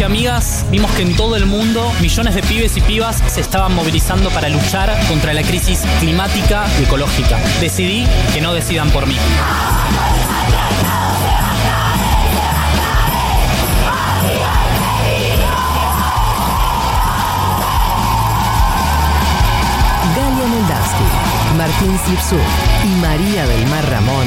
Y amigas vimos que en todo el mundo millones de pibes y pibas se estaban movilizando para luchar contra la crisis climática y ecológica. Decidí que no decidan por mí. Galia Martín y María del Mar Ramón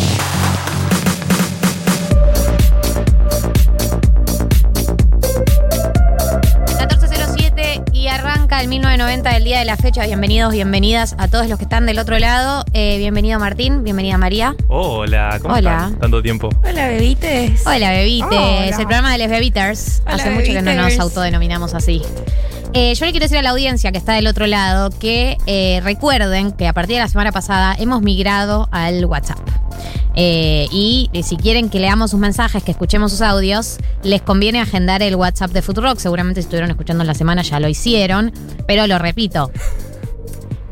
1990 del día de la fecha. Bienvenidos, bienvenidas a todos los que están del otro lado. Eh, bienvenido Martín, bienvenida María. Hola, ¿cómo Hola. están? Tanto tiempo. Hola, bebites. Hola, bebites. Hola. El programa de les bebiters. Hola, Hace mucho que no nos autodenominamos así. Eh, yo le quiero decir a la audiencia que está del otro lado que eh, recuerden que a partir de la semana pasada hemos migrado al WhatsApp. Eh, y eh, si quieren que leamos sus mensajes, que escuchemos sus audios, les conviene agendar el WhatsApp de Futurock. Seguramente si estuvieron escuchando en la semana ya lo hicieron, pero lo repito.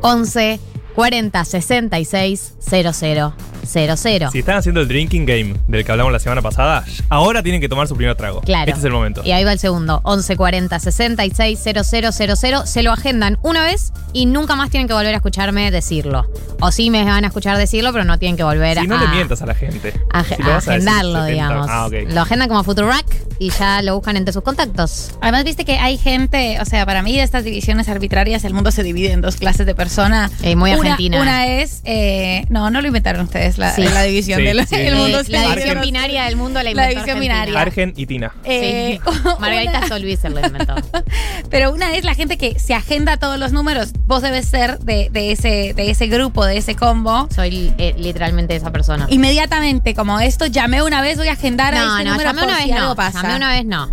11 40 66 00 00. Si están haciendo el drinking game del que hablamos la semana pasada, ahora tienen que tomar su primer trago. Claro. Este es el momento. Y ahí va el segundo. 1140 66 0000. Se lo agendan una vez y nunca más tienen que volver a escucharme decirlo. O sí me van a escuchar decirlo, pero no tienen que volver Si no a, le mientas a la gente. a, Si a lo vas a decir agendarlo, 70. digamos. Ah, ok. Lo agendan como Futurack y ya lo buscan entre sus contactos. Además, viste que hay gente, o sea, para mí de estas divisiones arbitrarias, el mundo se divide en dos clases de personas. Eh, muy Una- argentina. Una, es, eh, no, no lo inventaron ustedes, la, Sí. la división Sí, del sí. el mundo Eh, la división en dos- binaria del mundo la La división Argentina. binaria. Argen y Tina. Eh, Sí. Margarita Stolbizer lo inventó. Pero una es la gente que se agenda todos los números. Vos debes ser de, de ese, de ese grupo, de ese combo. Soy eh, literalmente esa persona. Inmediatamente, como esto, llamé una vez, voy a agendar a no, este no, número llamé por una si vez algo no. pasa. Llamé una vez no.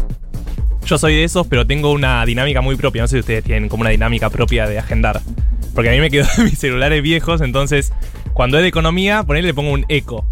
Yo soy de esos, pero tengo una dinámica muy propia. No sé si ustedes tienen como una dinámica propia de agendar. Porque a mí me quedó mis celulares viejos, entonces cuando es de economía, ponerle le pongo un eco.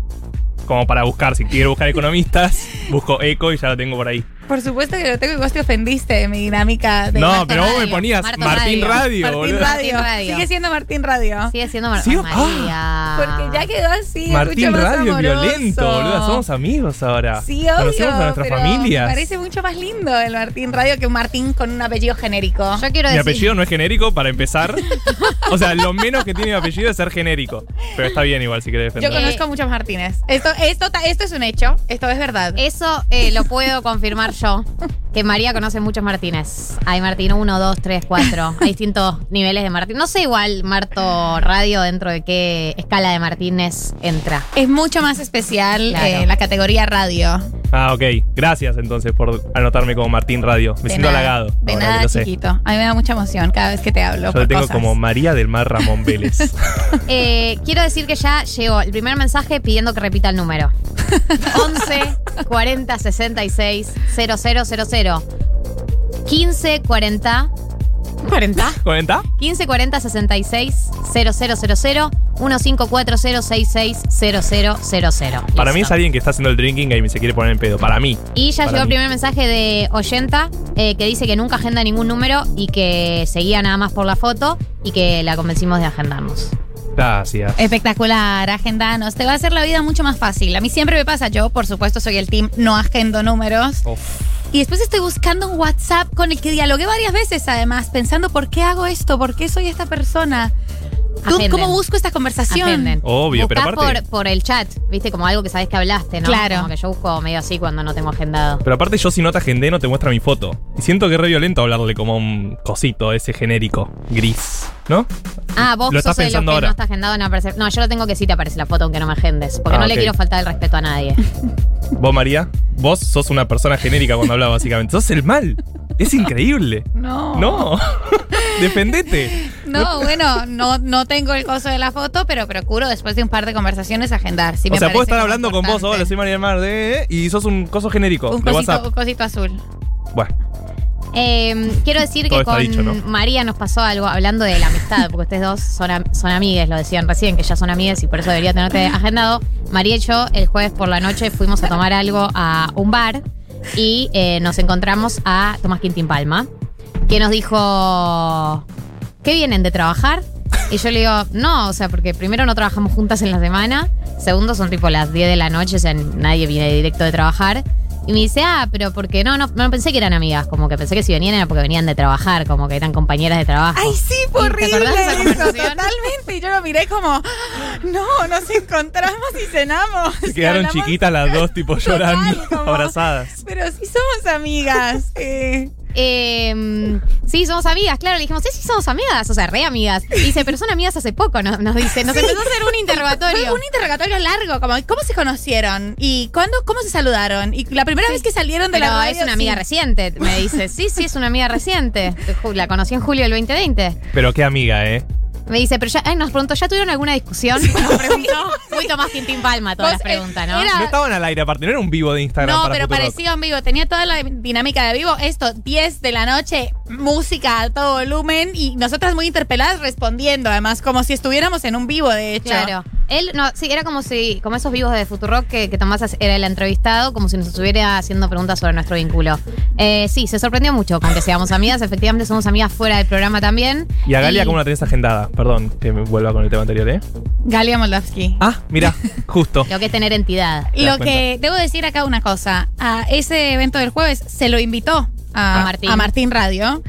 Como para buscar, si quiero buscar economistas, busco eco y ya lo tengo por ahí. Por supuesto que lo tengo y vos te ofendiste de mi dinámica de No, Marta pero vos me ponías Marta Martín Radio. Radio, Martín boludo. Radio. Martín Radio. Sigue siendo Martín Radio. Sigue siendo Mar ¿Sigo? María. Porque ya quedó así. Martín mucho más Radio es amoroso. violento, boludo. Somos amigos ahora. Sí, obvio. Conocemos a nuestras familias. Me parece mucho más lindo el Martín Radio que un Martín con un apellido genérico. Yo quiero Mi decir. apellido no es genérico para empezar. o sea, lo menos que tiene mi apellido es ser genérico. Pero está bien igual si querés Yo defender. conozco a muchos Martínez. Esto, esto, esto es un hecho. Esto es verdad. Eso eh, lo puedo confirmar yo. Que María conoce muchos Martínez. Hay Martín 1, 2, 3, 4. Hay distintos niveles de Martín. No sé igual Marto Radio dentro de qué escala de Martínez entra. Es mucho más especial Claro. eh, la categoría radio. Ah, ok. Gracias entonces por anotarme como Martín Radio. Me De siento nada, halagado. De que nada, lo sé. chiquito. A mí me da mucha emoción cada vez que te hablo. Yo por te tengo cosas. como María del Mar Ramón Vélez. Eh, quiero decir que ya llegó el primer mensaje pidiendo que repita el número. 11 40 66 000 15 40 40 ¿Cuenta? 15 40 66 000 1540660000. Para mí es alguien que está haciendo el drinking game y se quiere poner en pedo. Para mí. Y ya Para llegó el primer mensaje de Oyenta eh, que dice que nunca agenda ningún número y que seguía nada más por la foto y que la convencimos de agendarnos. Gracias. Espectacular, agendanos. Te va a hacer la vida mucho más fácil. A mí siempre me pasa, yo por supuesto soy el team no agendo números. Uf. Y después estoy buscando un WhatsApp con el que dialogué varias veces además, pensando por qué hago esto, por qué soy esta persona. ¿Tú- Agenden. ¿Cómo busco esta conversación? Agenden. Obvio, pero aparte- por, por el chat, viste, como algo que sabes que hablaste, ¿no? Claro. Como que yo busco medio así cuando no tengo agendado. Pero aparte yo si no te agendé no te muestra mi foto. Y siento que es re violento hablarle como un cosito ese genérico, gris. ¿no? Ah, vos Lo sos estás de los que pensando ahora. no está agendado, no aparece. No, yo lo tengo que sí te aparece la foto aunque no me agendes. Porque Ah, no le quiero faltar el respeto a nadie. Vos, María, vos sos una persona genérica cuando hablas, básicamente. Sos el mal. Es increíble. No. No. Defendete. No, bueno, no, no tengo el coso de la foto, pero procuro después de un par de conversaciones agendar. Sí o me sea, puedo estar hablando con vos, hola, soy María Mar, de, y sos un coso genérico Un de cosito, WhatsApp. un cosito azul. Bueno, Eh, quiero decir que con dicho, ¿no? María nos pasó algo hablando de la amistad, porque ustedes dos son, am- son amigues, lo decían recién, que ya son amigues y por eso debería tenerte agendado. María y yo el jueves por la noche fuimos a tomar algo a un bar y eh, nos encontramos a Tomás Quintín Palma, que nos dijo, ¿qué vienen de trabajar? Y yo le digo, no, o sea, porque primero no trabajamos juntas en la semana, segundo son tipo las 10 de la noche, o sea, nadie viene directo de trabajar. Y me dice, ah, pero porque no, no, no pensé que eran amigas, como que pensé que si venían era porque venían de trabajar, como que eran compañeras de trabajo. Ay, sí, fue ¿Te horrible. acordás de esa eso, conversación? totalmente. Y yo lo miré como, no, nos encontramos y cenamos. se quedaron chiquitas las dos, tipo llorando, como- abrazadas. Pero sí somos amigas. eh. Eh, sí, somos amigas, claro, le dijimos, sí, sí, somos amigas, o sea, re amigas. Y dice, pero son amigas hace poco, nos, nos dice, nos Sí. empezó a hacer un interrogatorio. Fue un interrogatorio largo, como ¿cómo se conocieron? ¿Y cuándo, cómo se saludaron? Y la primera vez que salieron de Pero la radio, es una amiga sí. reciente, me dice. Sí, sí, es una amiga reciente. La conocí en julio del 2020. Pero qué amiga, ¿eh? Me dice, pero ya, ay, nos preguntó, ¿ya tuvieron alguna discusión? Nos preguntó. Muy Tomás Quintín Palma todas Vos, las eh, preguntas, ¿no? era- No estaban al aire, aparte, no era un vivo de Instagram No, para pero Futurock. parecía en vivo. Tenía toda la dinámica de vivo. Esto, 10 de la noche, música a todo volumen y nosotras muy interpeladas respondiendo, además, como si estuviéramos en un vivo, de hecho. Claro. Él, no, sí, era como si, como esos vivos de Futurock que, que Tomás era el entrevistado, como si nos estuviera haciendo preguntas sobre nuestro vínculo. Eh, sí, se sorprendió mucho con que seamos amigas. Efectivamente, somos amigas fuera del programa también. Y a Galia, ¿cómo la tenés agendada? Perdón que me vuelva con el tema anterior, ¿eh? Galia Moldavsky. Ah, mira, justo. Lo que es tener entidad. Te Lo que debo decir acá una cosa. A ese evento del jueves se lo invitó a, A Martín. a Martín Radio.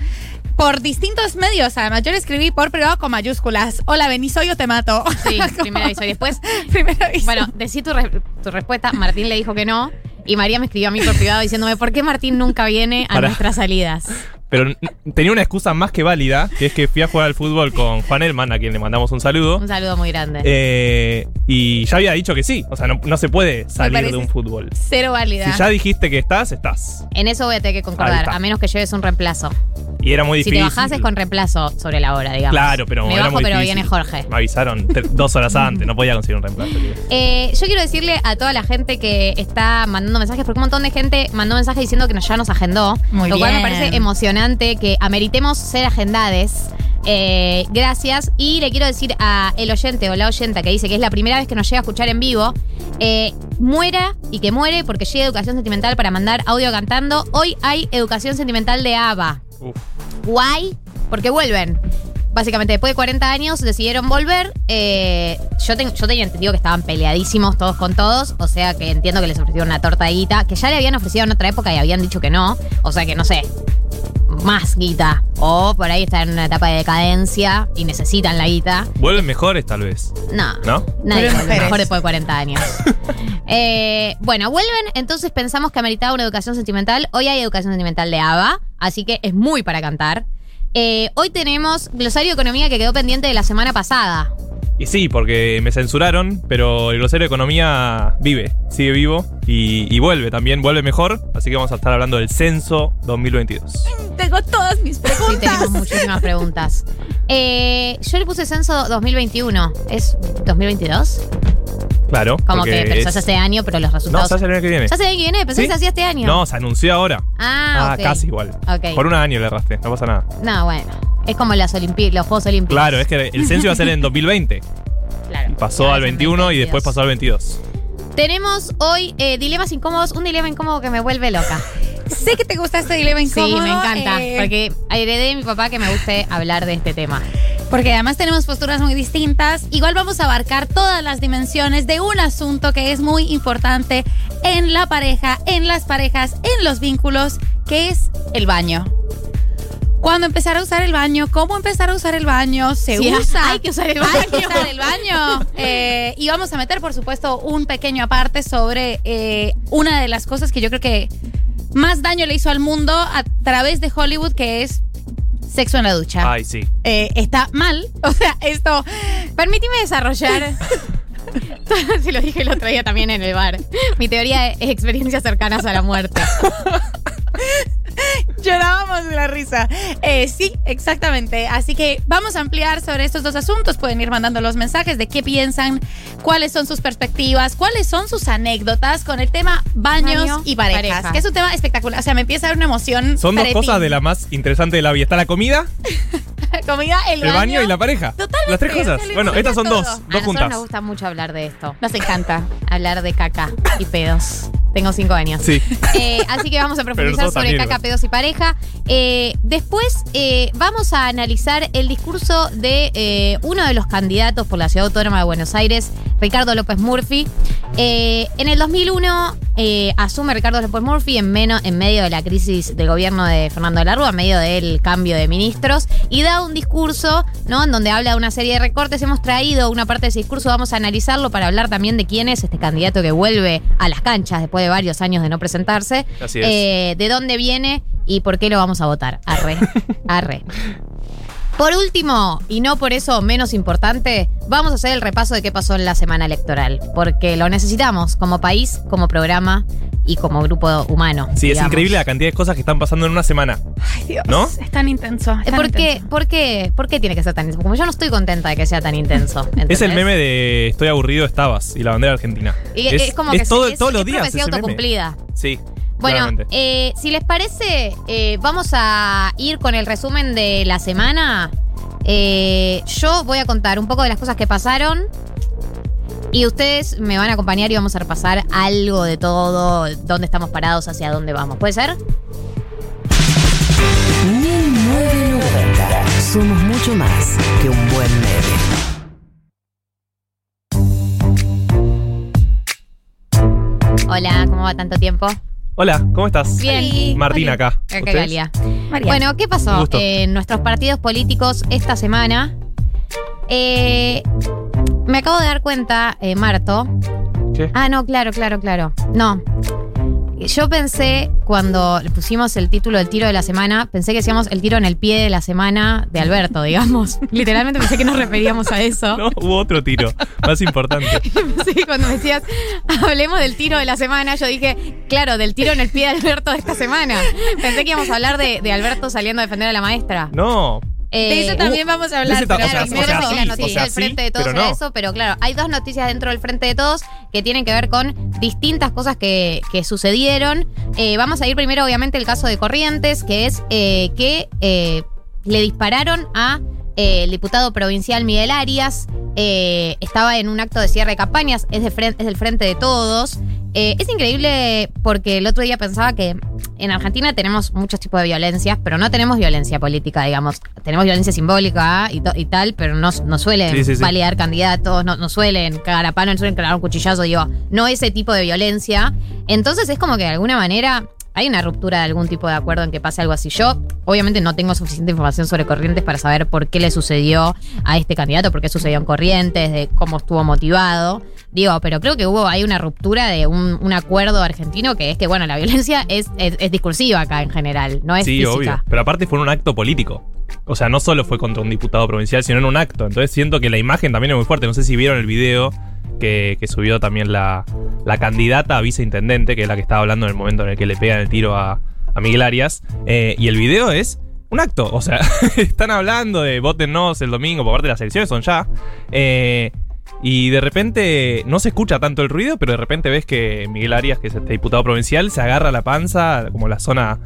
Por distintos medios, además. Yo le escribí por privado con mayúsculas. Hola, vení, soy o te mato. Sí, primero aviso. Y después, Primero aviso. bueno, decí tu, re- tu respuesta. Martín le dijo que no. Y María me escribió a mí por privado diciéndome, ¿por qué Martín nunca viene a nuestras salidas? Pero tenía una excusa más que válida, que es que fui a jugar al fútbol con Juan Elman, a quien le mandamos un saludo. Un saludo muy grande. Eh, y ya había dicho que sí. O sea, no, no se puede salir de un fútbol. Cero válida. Si ya dijiste que estás, estás. En eso voy a tener que concordar, a menos que lleves un reemplazo. Y era muy Si difícil. te bajás es con reemplazo sobre la hora, digamos. Claro, pero Me era bajo, muy pero difícil. viene Jorge. Me avisaron dos horas antes, no podía conseguir un reemplazo. Eh, yo quiero decirle a toda la gente que está mandando mensajes, porque un montón de gente mandó mensajes diciendo que ya nos agendó. Muy lo cual me bien. parece emocionante que ameritemos ser agendades. Eh, gracias. Y le quiero decir a el oyente o la oyenta que dice que es la primera vez que nos llega a escuchar en vivo, eh, muera y que muere porque llega educación sentimental para mandar audio cantando. Hoy hay educación sentimental de ABBA. Uf. Guay, porque vuelven. Básicamente, después de 40 años decidieron volver. Eh, yo, ten- yo tenía entendido que estaban peleadísimos todos con todos. O sea que entiendo que les ofrecieron una torta de guita, que ya le habían ofrecido en otra época y habían dicho que no. O sea que no sé, más guita. O por ahí están en una etapa de decadencia y necesitan la guita. Vuelven mejores, tal vez. No. ¿No? Nadie vuelve mejor después de 40 años. Eh, bueno, vuelven, entonces pensamos que ameritaba una educación sentimental. Hoy hay educación sentimental de ABA, así que es muy para cantar. Eh, hoy tenemos glosario de economía que quedó pendiente de la semana pasada. Y sí, porque me censuraron, pero el glosario de economía vive, sigue vivo y, y vuelve también, vuelve mejor. Así que vamos a estar hablando del censo 2022. Tengo todas mis Sí, preguntas. tenemos muchísimas preguntas. Eh, yo le puse censo 2021. ¿Es 2022? Claro. Como que, se es- hace este año, pero los No, resultados. se hace el año que viene. ¿Se hace el año que viene? Pensé ¿Sí? que se hacía este año. No, se anunció ahora. Ah, ok. casi igual. Ok. Por un año le erraste, no pasa nada. No, bueno. Es como las Olimpi- los Juegos Olímpicos. Claro, es que el censo iba a ser en 2020. Claro. Y pasó al es en 21 y 2022. después pasó al 22. Tenemos hoy eh, dilemas incómodos, un dilema incómodo que me vuelve loca. Sé que te gusta este dilema Sí, incómodo. me encanta, eh, porque heredé de mi papá que me guste hablar de este tema. Porque además tenemos posturas muy distintas. Igual vamos a abarcar todas las dimensiones de un asunto que es muy importante en la pareja, en las parejas, en los vínculos, que es el baño. ¿Cuándo empezar a usar el baño? ¿Cómo empezar a usar el baño? ¿Se Sí, usa? hay que usar el Hay que baño. usar el baño. Eh, y vamos a meter, por supuesto, un pequeño aparte sobre eh, una de las cosas que yo creo que más daño le hizo al mundo a través de Hollywood, que es sexo en la ducha. Ay, sí. Eh, está mal. O sea, esto. Permíteme desarrollar. Se lo dije el otro día también en el bar. Mi teoría es experiencias cercanas a la muerte. Llorábamos de la risa. Eh, sí, exactamente. Así que vamos a ampliar sobre estos dos asuntos. Pueden ir mandando los mensajes de qué piensan, cuáles son sus perspectivas, cuáles son sus anécdotas con el tema baños Baño, y parejas, pareja. que es un tema espectacular. O sea, me empieza a dar una emoción. Son dos cosas de la más interesante de la vida. Está la comida, Comida, el, el baño y la pareja. Totalmente, Las tres cosas. se le Bueno, estas son todo. dos, A dos nosotros juntas. nos gusta mucho hablar de esto. Nos encanta. Hablar de caca y pedos. Tengo cinco años. Sí. Eh, así que vamos a profundizar nosotros sobre también, caca, pedos y pareja. Eh, después eh, vamos a analizar el discurso de eh, uno de los candidatos por la Ciudad Autónoma de Buenos Aires, Ricardo López Murphy. Eh, en el 2001 eh, asume Ricardo López Murphy en, menos, en medio de la crisis del gobierno de Fernando de la Rúa, en medio del cambio de ministros, y da un discurso ¿no? en donde habla de una serie de recortes. Hemos traído una parte de ese discurso, vamos a analizarlo para hablar también de quién es este candidato que vuelve a las canchas después de varios años de no presentarse. Así es. Eh, de dónde viene y por qué lo vamos a votar. Arre. Arre. Por último, y no por eso menos importante, vamos a hacer el repaso de qué pasó en la semana electoral, porque lo necesitamos como país, como programa y como grupo humano. Sí, es increíble la cantidad de cosas que están pasando en una semana. Ay, Dios. ¿No? Es tan intenso. es Eh, tan ¿Por qué, intenso. por, qué, ¿Por qué tiene que ser tan intenso? Como yo no estoy contenta de que sea tan intenso. Es el meme de Estoy aburrido, estabas y la bandera argentina. Y es, como que todo- es, todos los es días. autocumplida. Sí. Bueno, eh, si les parece, eh, vamos a ir con el resumen de la semana. Eh, yo voy a contar un poco de las cosas que pasaron. Y ustedes me van a acompañar y vamos a repasar algo de todo, dónde estamos parados, hacia dónde vamos. ¿Puede ser? 1990. Somos mucho más que un buen meme. Hola, ¿cómo va tanto tiempo? Hola, ¿cómo estás? Bien. Martín acá. Acá ¿Ustedes? Galia. María. Bueno, ¿qué Un pasó gusto. en nuestros partidos políticos esta semana? Eh, me acabo de dar cuenta, eh, Marto. ¿Qué? Ah, no, claro, claro, claro. No. Yo pensé, cuando le pusimos el título del tiro de la semana, pensé que decíamos el tiro en el pie de la semana de Alberto, digamos. Literalmente pensé que nos referíamos a eso. No, hubo otro tiro, más importante. Sí, cuando me decías, hablemos del tiro de la semana, yo dije, claro, del tiro en el pie de Alberto de esta semana. Pensé que íbamos a hablar de, de Alberto saliendo a defender a la maestra. No, Eh, de eso también vamos a hablar. pero o sea, Claro, primero o sea, primero sí, la sí, noticia o sea, del frente de sí, todos pero no. eso, pero claro, hay dos noticias dentro del frente de todos que tienen que ver con distintas cosas que, que sucedieron. Eh, vamos a ir primero, obviamente, el caso de Corrientes, que es eh, que eh, le dispararon a eh, el diputado provincial Miguel Arias. Eh, estaba en un acto de cierre de campañas, es, de fren- es del frente de todos. Eh, es increíble porque el otro día pensaba que en Argentina tenemos muchos tipos de violencias, pero no tenemos violencia política, digamos. Tenemos violencia simbólica y, tal, pero no, no suelen Sí, sí, sí. validar candidatos, no, no suelen cagar a palo, no suelen clavar un cuchillazo, digo, no ese tipo de violencia. Entonces es como que de alguna manera hay una ruptura de algún tipo de acuerdo en que pase algo así. Yo, obviamente, no tengo suficiente información sobre Corrientes para saber por qué le sucedió a este candidato, por qué sucedió en Corrientes, de cómo estuvo motivado. Digo, pero creo que hubo hay una ruptura de un, un acuerdo argentino que es que, bueno, la violencia es, es, es discursiva acá en general, no es sí, física. obvio. Pero aparte fue en un acto político. O sea, no solo fue contra un diputado provincial, sino en un acto. Entonces siento que la imagen también es muy fuerte. No sé si vieron el video que, subió también la, la candidata a viceintendente, que es la que estaba hablando en el momento en el que le pegan el tiro a, Miguel Arias. Eh, y el video es un acto. O sea, están hablando de votennos el domingo por parte de las elecciones, son ya. Eh, y de repente no se escucha tanto el ruido, pero de repente ves que Miguel Arias, que es este diputado provincial, se agarra la panza, como la zona,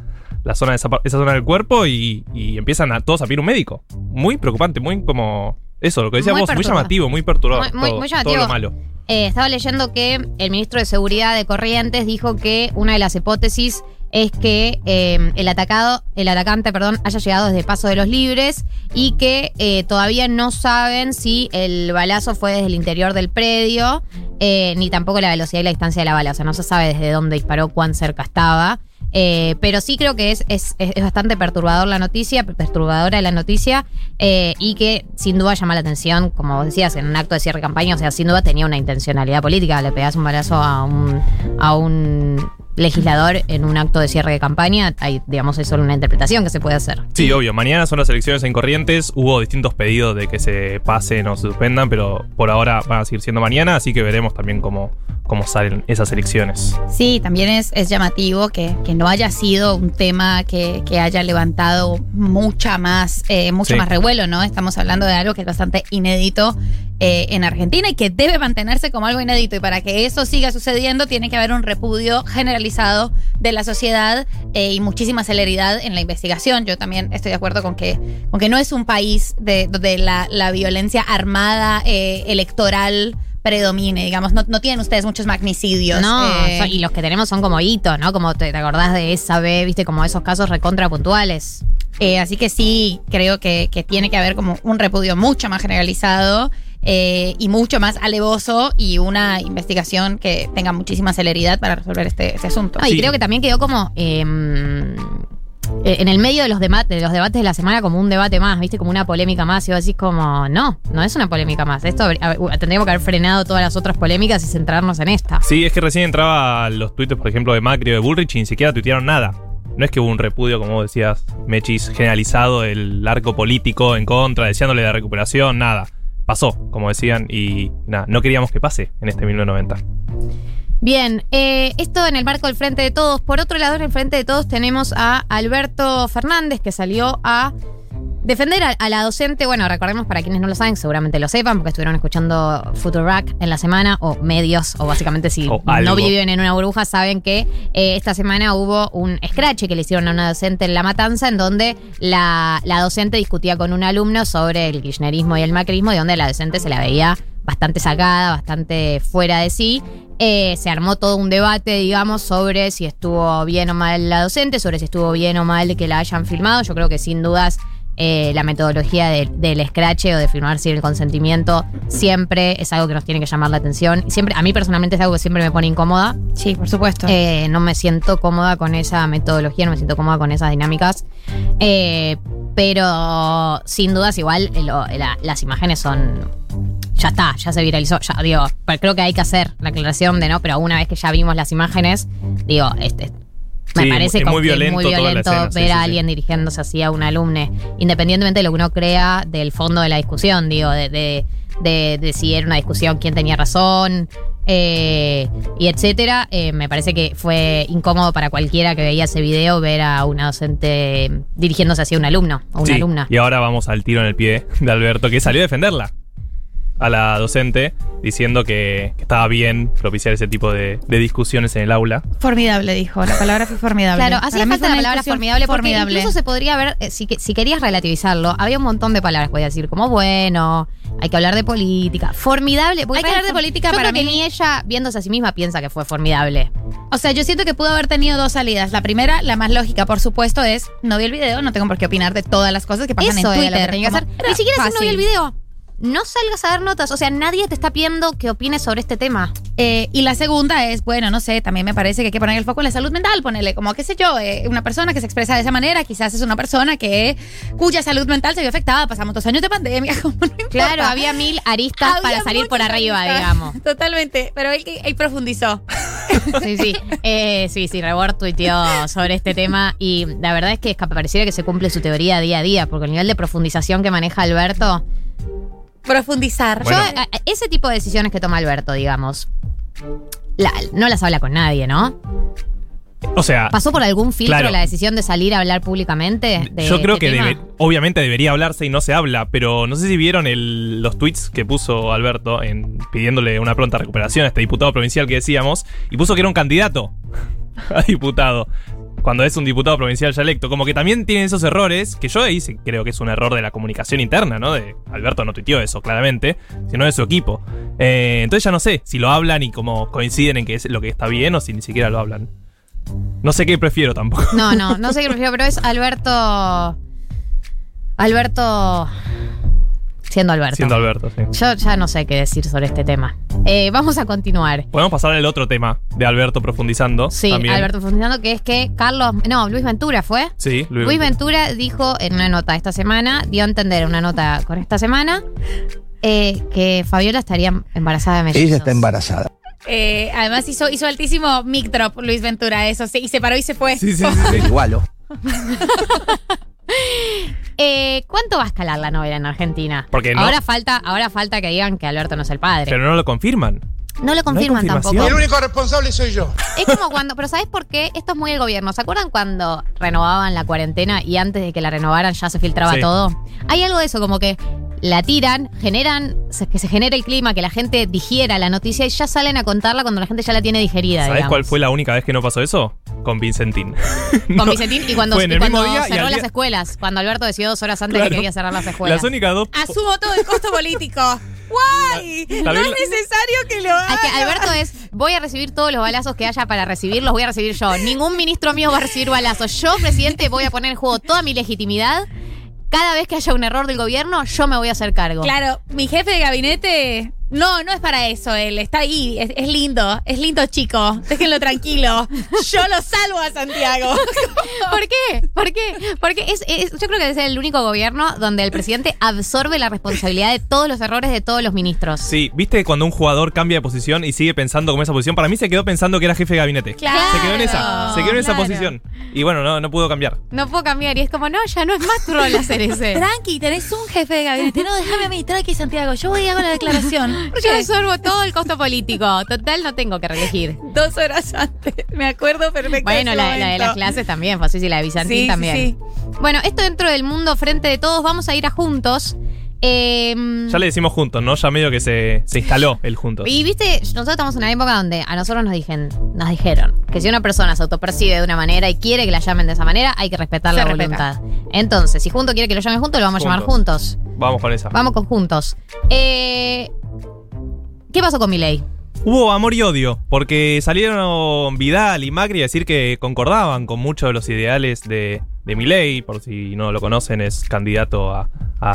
la zona esa, esa zona del cuerpo, y, y empiezan a todos a pedir un médico. Muy preocupante, muy como. Eso, lo que decías Muy vos, muy llamativo, muy perturbador. Muy- muy- todo, lo malo. Eh, estaba leyendo que el ministro de Seguridad de Corrientes dijo que una de las hipótesis es que eh, el atacado, el atacante, perdón, haya llegado desde Paso de los Libres y que eh, todavía no saben si el balazo fue desde el interior del predio, eh, ni tampoco la velocidad y la distancia de la bala. O sea, no se sabe desde dónde disparó, cuán cerca estaba. Eh, pero sí creo que es, es, es- bastante perturbador la noticia, perturbadora la noticia, eh, y que sin duda llama la atención, como vos decías, en un acto de cierre de campaña, o sea, sin duda tenía una intencionalidad política, le pegás un balazo a un, a un legislador en un acto de cierre de campaña, hay, digamos, es solo una interpretación que se puede hacer. Sí, obvio. Mañana son las elecciones en Corrientes. Hubo distintos pedidos de que se pasen o se suspendan, pero por ahora van a seguir siendo mañana, así que veremos también cómo, cómo salen esas elecciones. Sí, también es, es llamativo que, que no haya sido un tema que, que haya levantado mucha más, eh, mucho Sí. más revuelo, ¿no? Estamos hablando de algo que es bastante inédito eh, en Argentina y que debe mantenerse como algo inédito. Y para que eso siga sucediendo, tiene que haber un repudio generalizado de la sociedad eh, y muchísima celeridad en la investigación. Yo también estoy de acuerdo con que, con que no es un país de, donde la, la violencia armada electoral predomine, digamos, no, no tienen ustedes muchos magnicidios. No, eh, y los que tenemos son como hitos, ¿no? Como te, te acordás de esa B, viste, como esos casos recontra puntuales. Eh, así que sí, creo que, que tiene que haber como un repudio mucho más generalizado eh, y mucho más alevoso y una investigación que tenga muchísima celeridad para resolver este, este asunto. No, y creo que también quedó como eh, en el medio de los, debates, de los debates de la semana como un debate más, ¿viste? Como una polémica más. Y vos decís como, no, no es una polémica más. Esto a- tendríamos que haber frenado todas las otras polémicas y centrarnos en esta. Sí, es que recién entraba los tuites, por ejemplo, de Macri o de Bullrich y ni siquiera tuitearon nada. No es que hubo un repudio, como decías, Mechis, generalizado del arco político en contra, deseándole la recuperación, nada. Pasó, como decían, y nada, no queríamos que pase en este 1990. Bien, eh, esto en el marco del Frente de Todos. Por otro lado, en el Frente de Todos tenemos a Alberto Fernández, que salió a defender a, a la docente. Bueno, recordemos para quienes no lo saben, seguramente lo sepan, porque estuvieron escuchando Futurac en la semana, o medios, o básicamente si O algo. no viven en una burbuja, saben que eh, esta semana hubo un scratch que le hicieron a una docente en La Matanza, en donde la, la docente discutía con un alumno sobre el kirchnerismo y el macrismo, y donde la docente se la veía bastante sacada, bastante fuera de sí. Eh, se armó todo un debate, digamos, sobre si estuvo bien o mal la docente, sobre si estuvo bien o mal que la hayan filmado. Yo creo que sin dudas eh, la metodología de- del scratch o de filmar sin el consentimiento siempre es algo que nos tiene que llamar la atención. Siempre, a mí personalmente es algo que siempre me pone incómoda. Sí, por supuesto. Eh, no me siento cómoda con esa metodología, no me siento cómoda con esas dinámicas. Eh, pero sin dudas, igual eh, lo- la- las imágenes son. Ya está, ya se viralizó. Ya, digo, pero creo que hay que hacer la aclaración de no, pero una vez que ya vimos las imágenes, digo, este. Me Sí, parece es muy violento muy violento escena, ver sí, a alguien dirigiéndose así a un alumne, independientemente de lo que uno crea del fondo de la discusión, digo, de, de, de- de si era una discusión quién tenía razón, eh, y etcétera. Eh, me parece que fue incómodo para cualquiera que veía ese video ver a una docente dirigiéndose hacia un alumno o una Sí, alumna. Y ahora vamos al tiro en el pie de Alberto, que salió a defenderla a la docente, diciendo que, que estaba bien propiciar ese tipo de, de discusiones en el aula. Formidable, dijo. La palabra fue formidable. Claro, hacía mí falta la palabra discusión formidable, porque formidable. incluso se podría ver, eh, si, que- si querías relativizarlo, había un montón de palabras que podías decir, como bueno, hay que hablar de política, formidable. porque Hay que hablar de política yo para creo que mí. ni ella, viéndose a sí misma, piensa que fue formidable. O sea, yo siento que pudo haber tenido dos salidas. La primera, la más lógica, por supuesto, es no vi el video, no tengo por qué opinar de todas las cosas que pasan Eso en era Twitter. lo que tenía que hacer. era Ni siquiera si no vi el video. No salgas a dar notas. O sea, nadie te está pidiendo que opines sobre este tema. Eh, y la segunda es, bueno, no sé, también me parece que hay que poner el foco en la salud mental, ponele, como qué sé yo, eh, una persona que se expresa de esa manera, quizás es una persona que cuya salud mental se vio afectada, pasamos dos años de pandemia, como no importa. Claro, había mil aristas Había para salir por arriba, aristas. digamos. Totalmente, pero él, él profundizó. Sí, sí. Eh, sí, sí, Rebord tuiteó sobre este tema y la verdad es que es que pareciera que se cumple su teoría día a día, porque el nivel de profundización que maneja Alberto. Profundizar. Bueno. Yo, a- a- ese tipo de decisiones que toma Alberto, digamos, la- no las habla con nadie, ¿no? O sea, ¿Pasó por algún filtro Claro. la decisión de salir a hablar públicamente? De yo creo este que tema? debe- obviamente debería hablarse y no se habla, pero no sé si vieron el- los tweets que puso Alberto en, pidiéndole una pronta recuperación a este diputado provincial que decíamos, y puso que era un candidato a diputado. Cuando es un diputado provincial ya electo, como que también tiene esos errores, que yo ahí creo que es un error de la comunicación interna, ¿no? De Alberto no tuiteó eso, claramente, sino de su equipo. Eh, entonces ya no sé si lo hablan y como coinciden en que es lo que está bien o si ni siquiera lo hablan. No sé qué prefiero tampoco. No, no, no sé qué prefiero, pero es Alberto. Alberto. Siendo Alberto. Siendo Alberto, sí. Yo ya no sé qué decir sobre este tema. Eh, vamos a continuar. Podemos pasar al otro tema de Alberto profundizando. Sí, también. Alberto profundizando, que es que Carlos. No, Luis Ventura fue. Sí, Luis, Luis Ventura dijo en una nota esta semana, dio a entender en una nota con esta semana, eh, que Fabiola estaría embarazada de mellizos. Ella está embarazada. Eh, además hizo, hizo altísimo mic drop Luis Ventura, eso sí, y se paró y se fue. Sí, sí, sí. sí. Igualo. Eh, ¿Cuánto va a escalar la novela en Argentina? Porque no- ahora falta, ahora falta que digan que Alberto no es el padre. Pero no lo confirman. no lo confirman tampoco. El único responsable soy yo. Es como cuando, pero ¿sabes por qué? Esto es muy el gobierno. ¿Se acuerdan cuando renovaban la cuarentena y antes de que la renovaran ya se filtraba Sí. todo? Hay algo de eso, como que la tiran, generan, que se genere el clima, que la gente digiera la noticia y ya salen a contarla cuando la gente ya la tiene digerida. ¿Sabes digamos. cuál fue la única vez que no pasó eso? Con Vincentín. Con No, Vicentín y cuando, y y cerró las día- escuelas, cuando Alberto decidió dos horas antes Claro. que quería cerrar las escuelas. Las únicas dos. Asumo todo el costo político. ¡Guay! No es necesario que lo haga. Es que Alberto es, voy a recibir todos los balazos que haya para recibir, los voy a recibir yo. Ningún ministro mío va a recibir balazos. Yo, presidente, voy a poner en juego toda mi legitimidad. Cada vez que haya un error del gobierno, yo me voy a hacer cargo. Claro, mi jefe de gabinete. No, no es para eso él. Está ahí. Es, es lindo. Es lindo chico. Déjenlo tranquilo. Yo lo salvo a Santiago. ¿Por qué? ¿Por qué? Porque es, es- yo creo que es el único gobierno donde el presidente absorbe la responsabilidad de todos los errores de todos los ministros. Sí, ¿viste cuando un jugador cambia de posición y sigue pensando como esa posición? Para mí se quedó pensando que era jefe de gabinete. Claro. Se quedó en esa, se quedó en esa posición. Y bueno, no, no pudo cambiar. No puedo cambiar. Y es como, no, ya no es más tu rol hacer ese. Tranqui, tenés un jefe de gabinete. No, déjame a mí. Tranqui, Santiago. Yo voy y hago la declaración. Yo absorbo todo el costo político. Total, no tengo que reelegir. Dos horas antes. Me acuerdo perfecto. Bueno, la, la de las clases también, fue así, sí, la de Bizantín Sí, sí, también. sí. Bueno, esto dentro del mundo frente de todos, vamos a ir a juntos. Eh, Ya le decimos juntos, ¿no? Ya medio que se, se instaló el juntos. y viste, nosotros estamos en una época donde a nosotros nos, dijen, nos dijeron que si una persona se autopercibe de una manera y quiere que la llamen de esa manera, hay que respetar Se la respeta. voluntad. Entonces, si Junto quiere que lo llamen juntos, lo vamos a llamar juntos. Vamos con esa. Vamos con juntos. Eh, ¿Qué pasó con mi ley? Hubo amor y odio, porque salieron Vidal y Macri a decir que concordaban con muchos de los ideales de, de Milei, por si no lo conocen, es candidato a,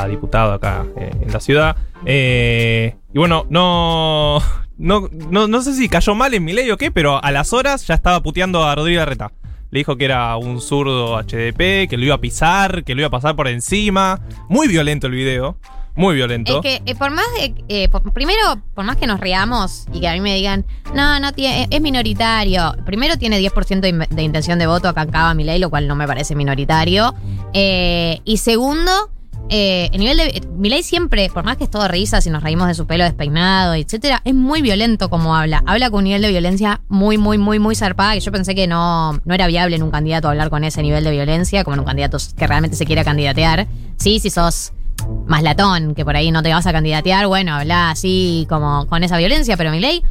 diputado acá eh, en la ciudad. Eh, y bueno, no, no, no, sé si cayó mal en Milei o qué, pero a las horas ya estaba puteando a Rodrigo Arreta. Le dijo que era un zurdo HDP, que lo iba a pisar, que lo iba a pasar por encima. Muy violento el video, muy violento. Es que eh, por más de. eh, por- primero, por más que nos riamos y que a mí me digan, no, no tiene, es minoritario. Primero tiene 10% de, de intención de voto acá en Cava Milei, lo cual no me parece minoritario. Eh, y segundo, eh, el nivel de. Milei siempre, por más que es todo risas y nos reímos de su pelo despeinado, etcétera, es muy violento como habla. Habla con un nivel de violencia muy, muy, muy, muy zarpada. Que yo pensé que no, no era viable en un candidato hablar con ese nivel de violencia, como en un candidato que realmente se quiera candidatear. Sí, si sos más latón, que por ahí no te vas a candidatear, bueno, habla así como con esa violencia, pero Milei,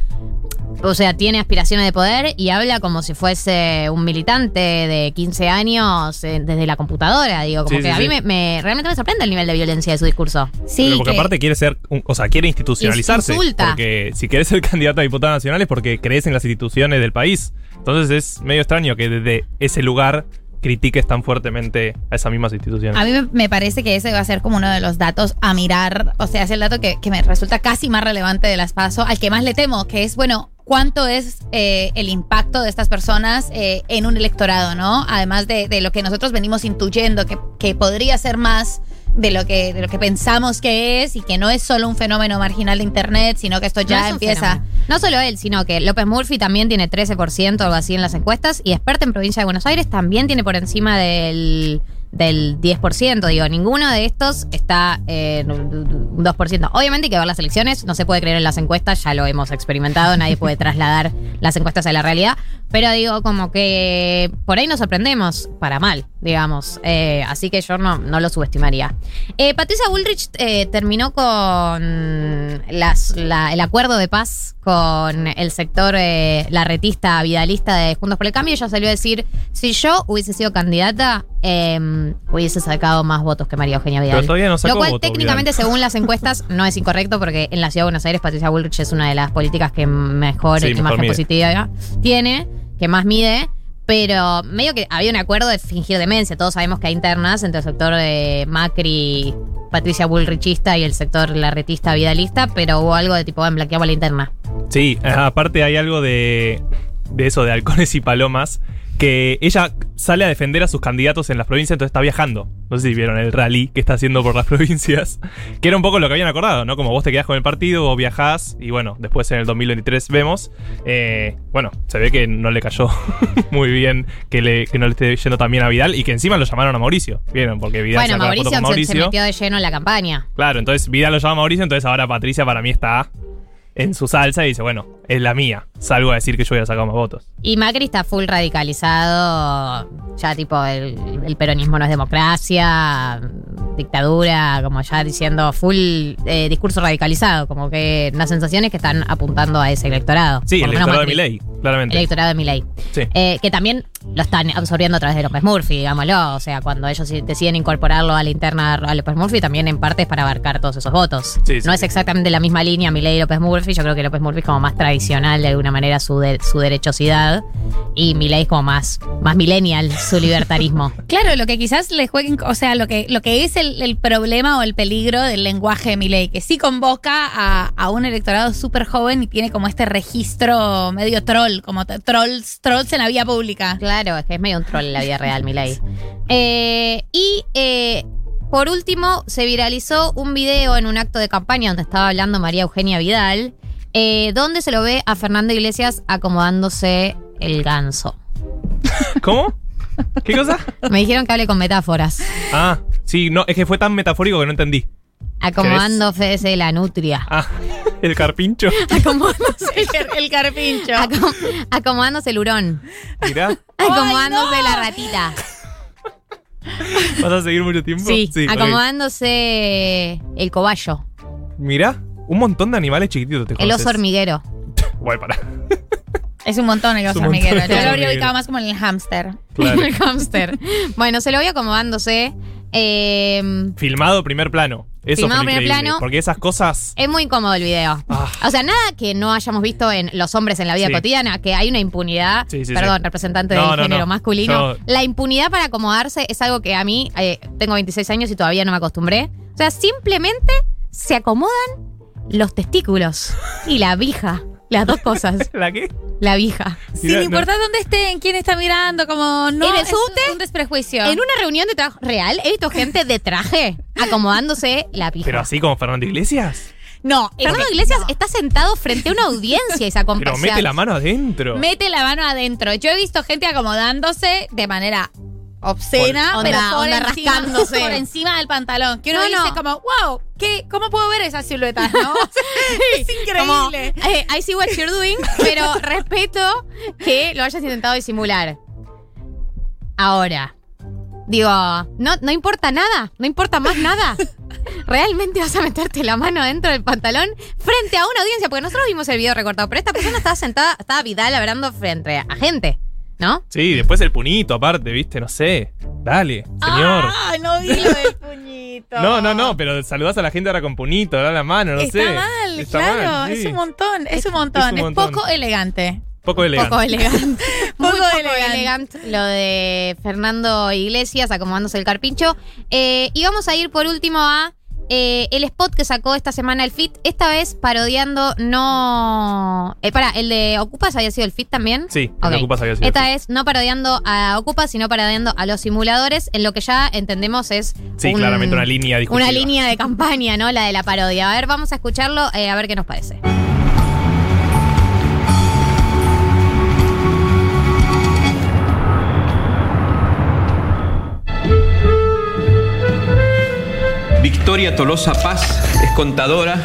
o sea, tiene aspiraciones de poder y habla como si fuese un militante de 15 años eh, desde la computadora, digo, como Sí, que sí, a mí sí. me, me- realmente me sorprende el nivel de violencia de su discurso. Pero porque aparte quiere ser, un- o sea, quiere institucionalizarse. Insulta. Porque si querés ser candidato a diputado nacional es porque crees en las instituciones del país. Entonces es medio extraño que desde ese lugar critiques tan fuertemente a esas mismas instituciones. A mí me- parece que ese va a ser como uno de los datos a mirar. O sea, es el dato que, que me resulta casi más relevante de las PASO, al que más le temo, que es, bueno, cuánto es eh, el impacto de estas personas eh, en un electorado, ¿no? Además de, de lo que nosotros venimos intuyendo, que, que podría ser más de lo que de lo que pensamos que es y que no es solo un fenómeno marginal de internet, sino que esto ya No empieza. No solo él, sino que López Murphy también tiene 13% o algo así en las encuestas y experta en provincia de Buenos Aires también tiene por encima del, del 10%. Digo, ninguno de estos está en un 2%. Obviamente hay que ver las elecciones, no se puede creer en las encuestas, ya lo hemos experimentado, nadie puede trasladar las encuestas a la realidad. Pero digo, como que por ahí nos sorprendemos para mal, digamos. Eh, así que yo no, no lo subestimaría. Eh, Patricia Bullrich eh, terminó con la- el acuerdo de paz con el sector eh, larretista, vidalista de Juntos por el Cambio. Ella salió a decir, si yo hubiese sido candidata, eh, hubiese sacado más votos que María Eugenia Vidal. Pero todavía no sacó Lo cual técnicamente, Vidal. según las encuestas, no es incorrecto porque en la Ciudad de Buenos Aires Patricia Bullrich es una de las políticas que mejor Sí, mejor imagen mide. positiva tiene, que más mide. Pero medio que había un acuerdo de fingir demencia. Todos sabemos que hay internas entre el sector de Macri, Patricia Bullrichista y el sector larretista vidalista, pero hubo algo de tipo, bueno, blanqueamos la interna. Sí, aparte hay algo de, de eso, de halcones y palomas, que ella sale a defender a sus candidatos en las provincias, entonces está viajando. No sé si vieron el rally que está haciendo por las provincias. Que era un poco lo que habían acordado, ¿no? Como vos te quedás con el partido, vos viajás y bueno, después en el 2023 vemos. Eh, bueno, se ve que no le cayó muy bien que, le, que no le esté yendo también a Vidal y que encima lo llamaron a Mauricio. ¿Vieron? Porque Vidal Bueno, foto Mauricio, con se- Mauricio. Se, metió de lleno en la campaña. Claro, entonces Vidal lo llama a Mauricio, entonces ahora Patricia para mí está en su salsa y dice, bueno, es la mía. Salgo a decir que yo voy a sacar más votos. Y Macri está full radicalizado. Ya, tipo, el, el peronismo no es democracia, dictadura, como ya diciendo full eh, discurso radicalizado. Como que las sensaciones que están apuntando a ese electorado. Sí, el lo menos electorado de Macri. Milei, claramente. Electorado de Milei. Sí. Eh, que también lo están absorbiendo a través de López Murphy, digámoslo. O sea, cuando ellos deciden incorporarlo a la interna a López Murphy, también en parte es para abarcar todos esos votos. Sí, sí, no es exactamente la misma línea Milei y López Murphy. Yo creo que López Murphy es como más tradicional de alguna manera su, de- su derechosidad. Y Milei es como más, más millennial su libertarismo. Claro, lo que quizás le jueguen, o sea, lo que, lo que es el, el problema o el peligro del lenguaje de Milei, que sí convoca a, a un electorado súper joven y tiene como este registro medio troll, como trolls, trolls en la vía pública. Claro, es que es medio un troll en la vida real, Milei. Eh, y eh, por último, se viralizó un video en un acto de campaña donde estaba hablando María Eugenia Vidal, eh, donde se lo ve a Fernando Iglesias acomodándose el ganso. ¿Cómo? ¿Qué cosa? Me dijeron que hable con metáforas. Ah, sí, no, es que fue tan metafórico que no entendí. Acomodándose la nutria. Ah, el carpincho. Acomodándose el, el carpincho. Acom- acomodándose el hurón. Mirá, Acomodándose la ratita. ¿vas a seguir mucho tiempo? Sí, acomodándose el cobayo. Mirá, un montón de animales chiquititos te El conoces. oso hormiguero. Guay, para. Es un montón el oso hormiguero. Yo lo habría ubicado más como en el hámster. Claro. el hámster. Bueno, se lo voy acomodándose. Eh, Filmado primer plano. Eso Filmado lo primer plano. Porque esas cosas. es muy incómodo el video. Ah. O sea, nada que no hayamos visto en los hombres en la vida Sí. cotidiana, que hay una impunidad. Sí, sí, perdón, representante No, del no, género no. masculino. Yo- La impunidad para acomodarse es algo que a mí, eh, tengo 26 años y todavía no me acostumbré. O sea, simplemente se acomodan los testículos y la vija. Las dos cosas. ¿La qué? La vija. Sin no. importar dónde estén, quién está mirando, como no. ¿En el es subte? un desprejuicio. En una reunión de trabajo real he visto gente de traje acomodándose la pija. Pero así como Fernando Iglesias. No, Fernando es- Iglesias no. está sentado frente a una audiencia y se acompaña. Pero mete la mano adentro. Mete la mano adentro. Yo he visto gente acomodándose de manera obscena, Por- pero onda- por, onda encima, rascándose. por encima del pantalón. Que uno No, no. dice como, wow, ¿qué, ¿cómo puedo ver esas siluetas, no? es Como, increíble. eh, I see what you're doing, pero respeto que lo hayas intentado disimular. Ahora, digo, no, no importa nada, no importa más nada. ¿Realmente vas a meterte la mano dentro del pantalón frente a una audiencia? Porque nosotros vimos el video recortado, pero esta persona estaba sentada, estaba Vidal hablando frente a gente, ¿no? Sí, después el punito aparte, ¿viste? No sé. Dale, señor. Ah, no vi lo del puñito. No, no, no, pero saludás a la gente ahora con punito, da la mano, no Está sé. mal, Está claro, mal, sí. es un montón, es un montón, un es, poco elegante. Poco elegante. Poco elegante. Muy Poco poco elegante. elegante lo de Fernando Iglesias acomodándose el carpincho. Eh, y vamos a ir por último a eh, el spot que sacó esta semana el FIT. Esta vez parodiando no. Eh, para, el de Ocupas había sido el FIT también. Sí, el de. Ocupas había sido Esta vez no parodiando a Ocupas, sino parodiando a los simuladores. En lo que ya entendemos es. Sí, un- claramente una línea discursiva. Una línea de campaña, ¿no? La de la parodia. A ver, vamos a escucharlo, eh, a ver qué nos parece. Victoria Tolosa Paz es contadora,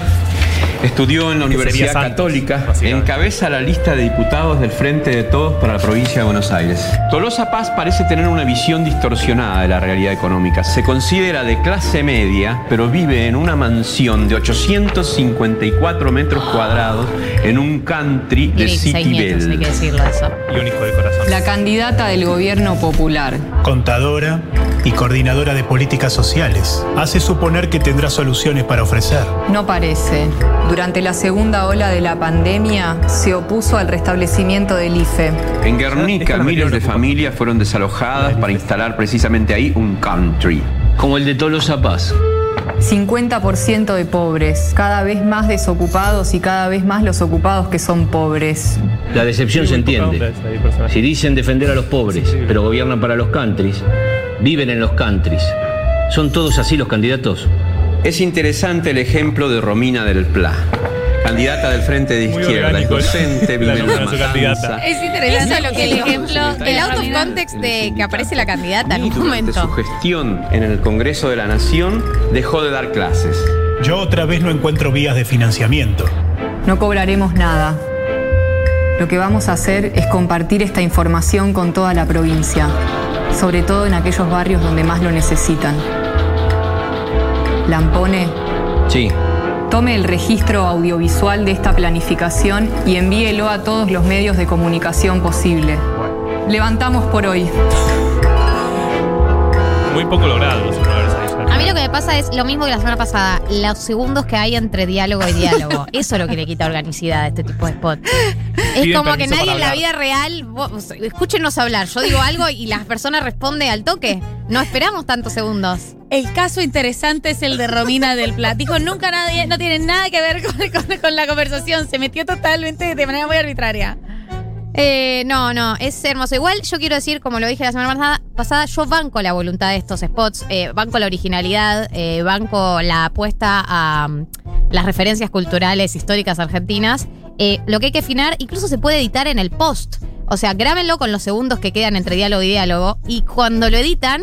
estudió en la Universidad Santos, Católica, encabeza la lista de diputados del Frente de Todos para la provincia de Buenos Aires. Tolosa Paz parece tener una visión distorsionada de la realidad económica. Se considera de clase media, pero vive en una mansión de 854 metros cuadrados en un country de Tiene 16 nietos, hay que Citibel. decirlo eso. Y un hijo de corazón. La candidata del gobierno popular. contadora y coordinadora de políticas sociales. Hace suponer que tendrá soluciones para ofrecer. No parece. Durante la segunda ola de la pandemia se opuso al restablecimiento del IFE. En Guernica, miles de familias fueron desalojadas para instalar precisamente ahí un country. Como el de Tolosa Paz. 50% de pobres, cada vez más desocupados y cada vez más los ocupados que son pobres. La decepción se entiende. Si dicen defender a los pobres, pero gobiernan para los countries, viven en los countries. ¿Son todos así los candidatos? Es interesante el ejemplo de Romina del Pla, candidata del Frente de Muy Izquierda, es docente, vive en candidata. matanza. Es interesante Eso lo que el ejemplo, el out of context de que aparece la candidata en un Durante su momento. gestión en el Congreso de la Nación dejó de dar clases. Yo otra vez no encuentro vías de financiamiento. No cobraremos nada. Lo que vamos a hacer es compartir esta información con toda la provincia, sobre todo en aquellos barrios donde más lo necesitan. Lampone, Sí. tome el registro audiovisual de esta planificación y envíelo a todos los medios de comunicación posible. Levantamos por hoy. Muy poco logrado. A mí lo que me pasa es lo mismo que la semana pasada, los segundos que hay entre diálogo y diálogo. Eso es lo que le quita organicidad a este tipo de spot. Es como que nadie en la vida real, vos- escúchenos hablar, yo digo algo y la persona responde al toque. No esperamos tantos segundos. El caso interesante es el de Romina del Plat. Dijo, nunca nadie, no tiene nada que ver con, con- con la conversación. Se metió totalmente de manera muy arbitraria. Eh, no, no, es hermoso. Igual yo quiero decir, como lo dije la semana pasada, pasada, yo banco la voluntad de estos spots, eh, banco la originalidad, eh, banco la apuesta a las referencias culturales históricas argentinas. Eh, lo que hay que afinar, incluso se puede editar en el post. O sea, grábenlo con los segundos que quedan entre diálogo y diálogo. Y cuando lo editan,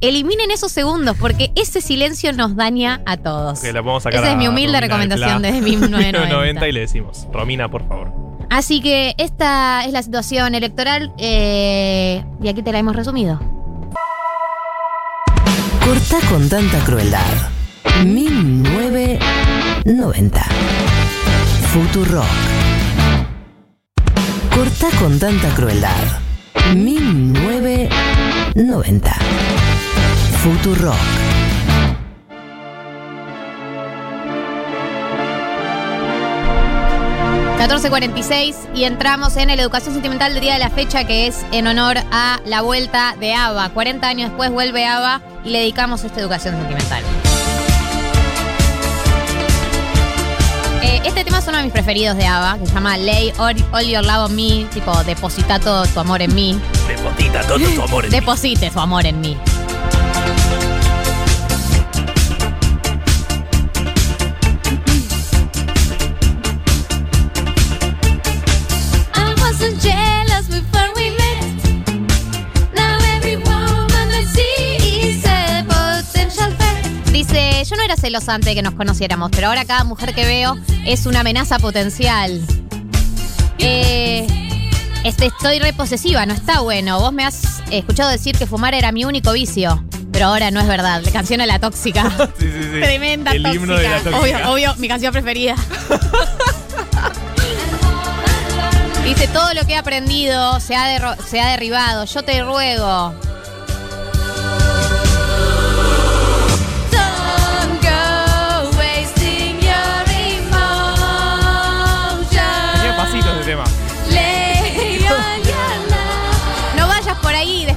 eliminen esos segundos, porque ese silencio nos daña a todos. Que la podemos sacar Esa es mi humilde Romina recomendación Pla. desde 1990. y le decimos, Romina, por favor. Así que esta es la situación electoral eh, y aquí te la hemos resumido. Corta con tanta crueldad. 1990. Futurock. Corta con tanta crueldad. 1990. Futurock. Futurock. 14.46 y entramos en la educación sentimental del día de la fecha que es en honor a la vuelta de ABBA. 40 años después vuelve ABBA y le dedicamos esta educación sentimental. Eh, este tema es uno de mis preferidos de ABBA, que se llama Lay All, All Your Love on Me, tipo deposita todo tu amor en mí. Deposita todo tu amor en mí. Deposite su amor en mí. Yo no era celosa antes de que nos conociéramos, pero ahora cada mujer que veo es una amenaza potencial. Eh, este, estoy re posesiva, no está bueno. Vos me has escuchado decir que fumar era mi único vicio, pero ahora no es verdad. La canción a la tóxica. Sí, sí, sí. Tremenda El tóxica. himno de la tóxica. Obvio, obvio, mi canción preferida. Dice, todo lo que he aprendido se ha, se ha derribado. Yo te ruego.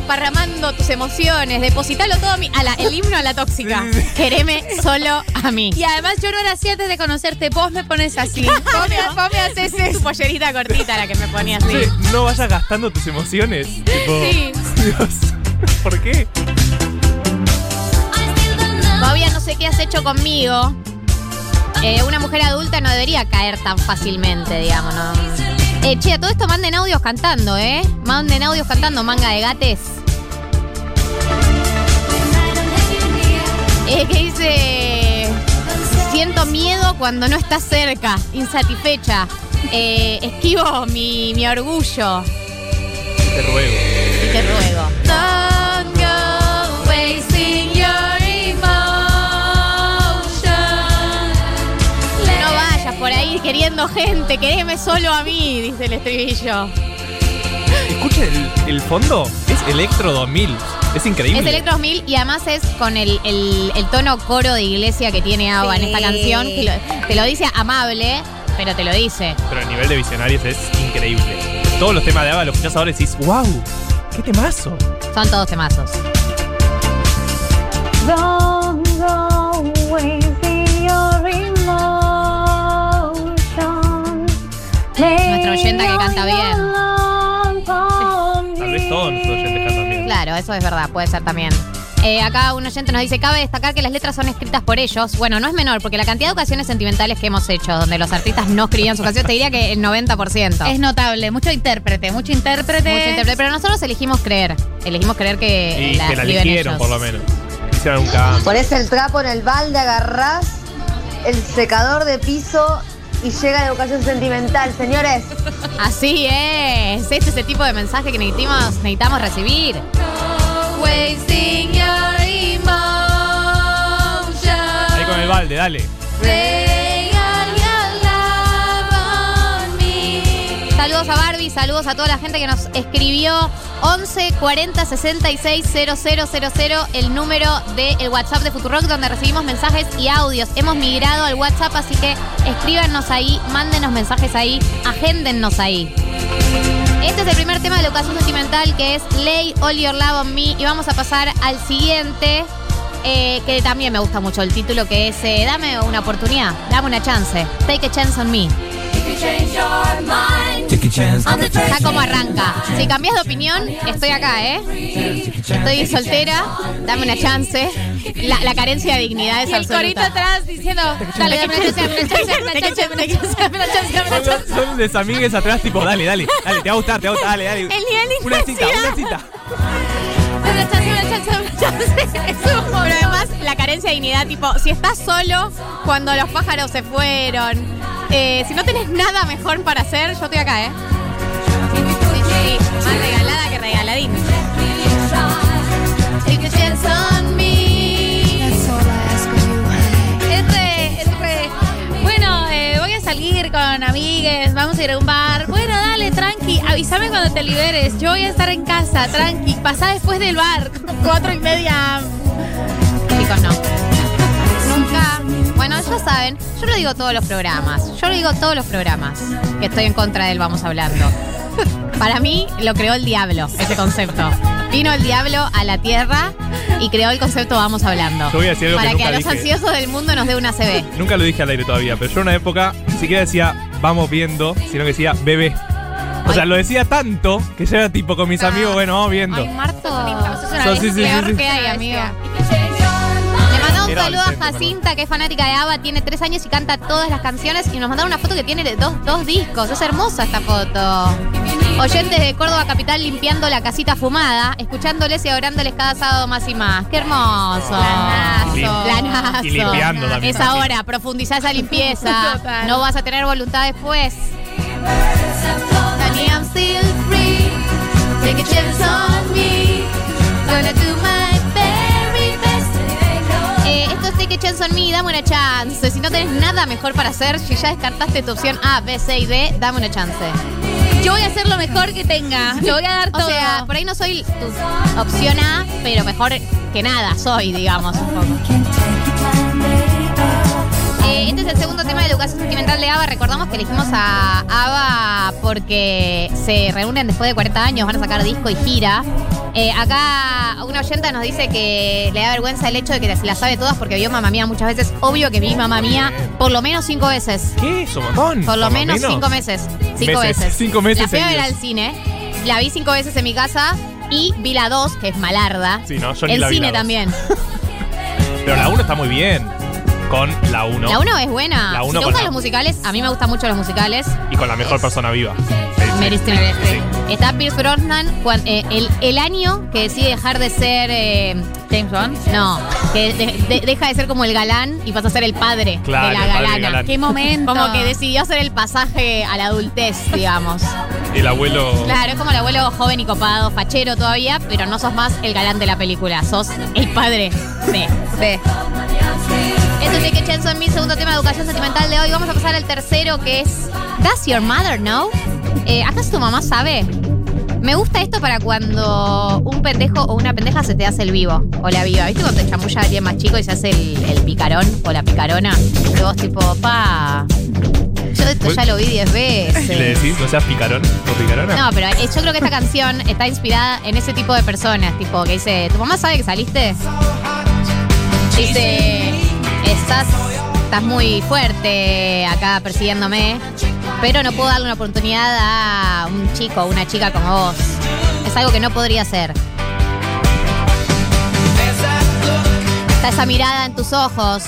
Desparramando tus emociones. Depositalo todo a mí. A la- el himno a la tóxica. Quereme solo a mí. Y además yo no era así antes de conocerte. Vos me pones así. Vos me, vos me haces Es tu pollerita cortita la que me ponía así. Sí, no vayas gastando tus emociones. Tipo, Sí. Dios, ¿por qué? Todavía no sé qué has hecho conmigo. Eh, una mujer adulta no debería caer tan fácilmente, digamos, ¿no? Eh, che, a todo esto manden audios cantando, ¿eh? Manden audios cantando, manga de gates. Eh, que dice. Siento miedo cuando no estás cerca, insatisfecha. Eh, esquivo mi, mi orgullo Te ruego. y te ruego. Don't go wasting your emotion. No vayas por ahí queriendo gente, quereme solo a mí, dice el estribillo. Escucha el, el fondo. Es Electro 2000. Es increíble. Es Electro 2000 y además es con el, el- el tono coro de iglesia que tiene Ava en esta canción. Que lo- te lo dice amable, pero te lo dice. Pero el nivel de visionarios es increíble. Todos los temas de Ava los escuchás ahora y decís, wow, qué temazo. Son todos temazos. Don't go wasting your emotion. Nuestro oyenta que canta bien. Eso es verdad, puede ser también. Eh, acá un oyente nos dice, cabe destacar que las letras son escritas por ellos. Bueno, no es menor, porque la cantidad de ocasiones sentimentales que hemos hecho, donde los artistas no escribían sus canciones, te diría que el 90%. Es notable, mucho intérprete, mucho intérprete. Mucho intérprete, pero nosotros elegimos creer. Elegimos creer que Y la que la eligieron, ellos. por lo menos. Hicieron un cambio. Pones el trapo en el balde, agarrás el secador de piso y llega la educación sentimental, señores. Así es. Este es el tipo de mensaje que necesitamos, necesitamos recibir. Wasting your emotion. Ahí con el balde, dale. Saludos a Barbie, saludos a toda la gente que nos escribió 11 40 66 000, el número del WhatsApp de Futurock donde recibimos mensajes y audios. Hemos migrado al WhatsApp, así que escríbanos ahí, mándenos mensajes ahí, agéndennos ahí. Este es el primer tema de la educación sentimental que es Lay All Your Love on Me y vamos a pasar al siguiente eh, que también me gusta mucho el título que es eh, Dame una oportunidad, dame una chance, Take a Chance on Me. Ya como arranca. Si cambias de opinión, estoy acá, ¿eh? Estoy soltera, dame una chance. La, la carencia de dignidad es Y el corito absoluta. atrás diciendo, dale, dame una chance, dame una chance, dame una chance, dame una chance, dame una chance, dame una chance. Son, desamigues atrás, tipo, dale, dale, dale, te va a gustar, te va a gustar, dale, dale. El nivel de Una cita, una cita. Dame una chance, dame una chance, Es un Pero además, la carencia de dignidad, tipo, si estás solo cuando los pájaros se fueron, eh, si no tenés nada mejor para hacer, yo estoy acá, ¿eh? Sí, sí, sí, más regalada que regaladín. Bueno, eh, voy a salir con amigues, vamos a ir a un bar. Bueno, dale, tranqui, avísame cuando te liberes. Yo voy a estar en casa, tranqui. Pasá después del bar, cuatro y media. Chicos, no. Nunca. Bueno, ya saben, yo lo digo todos los programas. Yo lo digo todos los programas que estoy en contra del vamos hablando. Para mí lo creó el diablo, ese concepto. Vino el diablo a la tierra y creó el concepto vamos hablando. Yo voy a decir algo Para que, a los dije. ansiosos del mundo nos dé una CB. Nunca lo dije al aire todavía, pero yo en una época ni siquiera decía vamos viendo, sino que decía bebé. O sea, lo decía tanto que yo era tipo con mis amigos, bueno, vamos viendo. Ay, Marto. Eso una Sí, sí, sí, peor sí, sí. que hay, amigo. Le mandamos un Era saludo a Jacinta, que es fanática de ABBA, tiene tres años y canta todas las canciones. Y nos mandaron una foto que tiene de dos, dos discos. Es hermosa esta foto. Oyentes de Córdoba Capital limpiando la casita fumada, escuchándoles y orándoles cada sábado más y más. ¡Qué hermoso! Lim- Planazo. y limpiando también. Es ahora, profundizá esa limpieza. Total. No vas a tener voluntad después. I'm still free. Take a chance on me. Gonna do my very best. Eh, esto es Take a Chance on Me, dame una chance. Si no tenés nada mejor para hacer, si ya descartaste tu opción A, B, C y D, dame una chance. Yo voy a hacer lo mejor que tenga. Yo voy a dar O todo. sea, por ahí no soy tu opción A, pero mejor que nada soy, digamos, un poco. Eh, este es el segundo tema de educación sentimental de ABBA. Recordamos que elegimos a ABBA porque se reúnen después de 40 años, van a sacar disco y gira. Eh, acá una oyenta nos dice que le da vergüenza el hecho de que se las sabe todas porque vio Mamá Mía muchas veces. Obvio que vi Mamá Mía por lo menos cinco veces. ¿Qué? ¿Es un montón? Por lo menos cinco meses. Cinco Meses, veces. cinco meses La fui a ver al cine. La vi cinco veces en mi casa. Y vi la dos, que es malarda. Sí, no, yo ni El la vi cine la dos. también. Pero la 1 está muy bien. Con la 1. La uno es buena. La si uno te con gustan la- los musicales, a mí me gustan mucho los musicales. Y con la mejor persona viva. Streep. Está Pierce Brosnan cuan- eh, el, el año que decide dejar de ser eh, James Bond. No, que de- de- deja de ser como el galán y pasa a ser el padre Claro, de la el padre del galana. galán. Qué momento. Como que decidió hacer el pasaje a la adultez, digamos. El abuelo. Claro, es como el abuelo joven y copado, fachero todavía, pero no sos más el galán de la película, sos el padre de. de. Esto es Take a Chance on Me, segundo tema de educación sentimental de hoy. Vamos a pasar al tercero que es Does Your Mother Know? Eh, ¿Acaso tu mamá sabe? Me gusta esto para cuando un pendejo o una pendeja se te hace el vivo o la viva. ¿Viste cuando te chamulla a alguien más chico y se hace el, el picarón o la picarona? Y vos tipo, pa, yo esto ya lo vi diez Y le veces. decís, no seas picarón o picarona. No, pero eh, yo creo que esta canción está inspirada en ese tipo de personas, tipo que dice, ¿tu mamá sabe que saliste? Dice, estás estás muy fuerte acá persiguiéndome, pero no puedo darle una oportunidad a un chico o una chica como vos. Es algo que no podría hacer. Está esa mirada en tus ojos.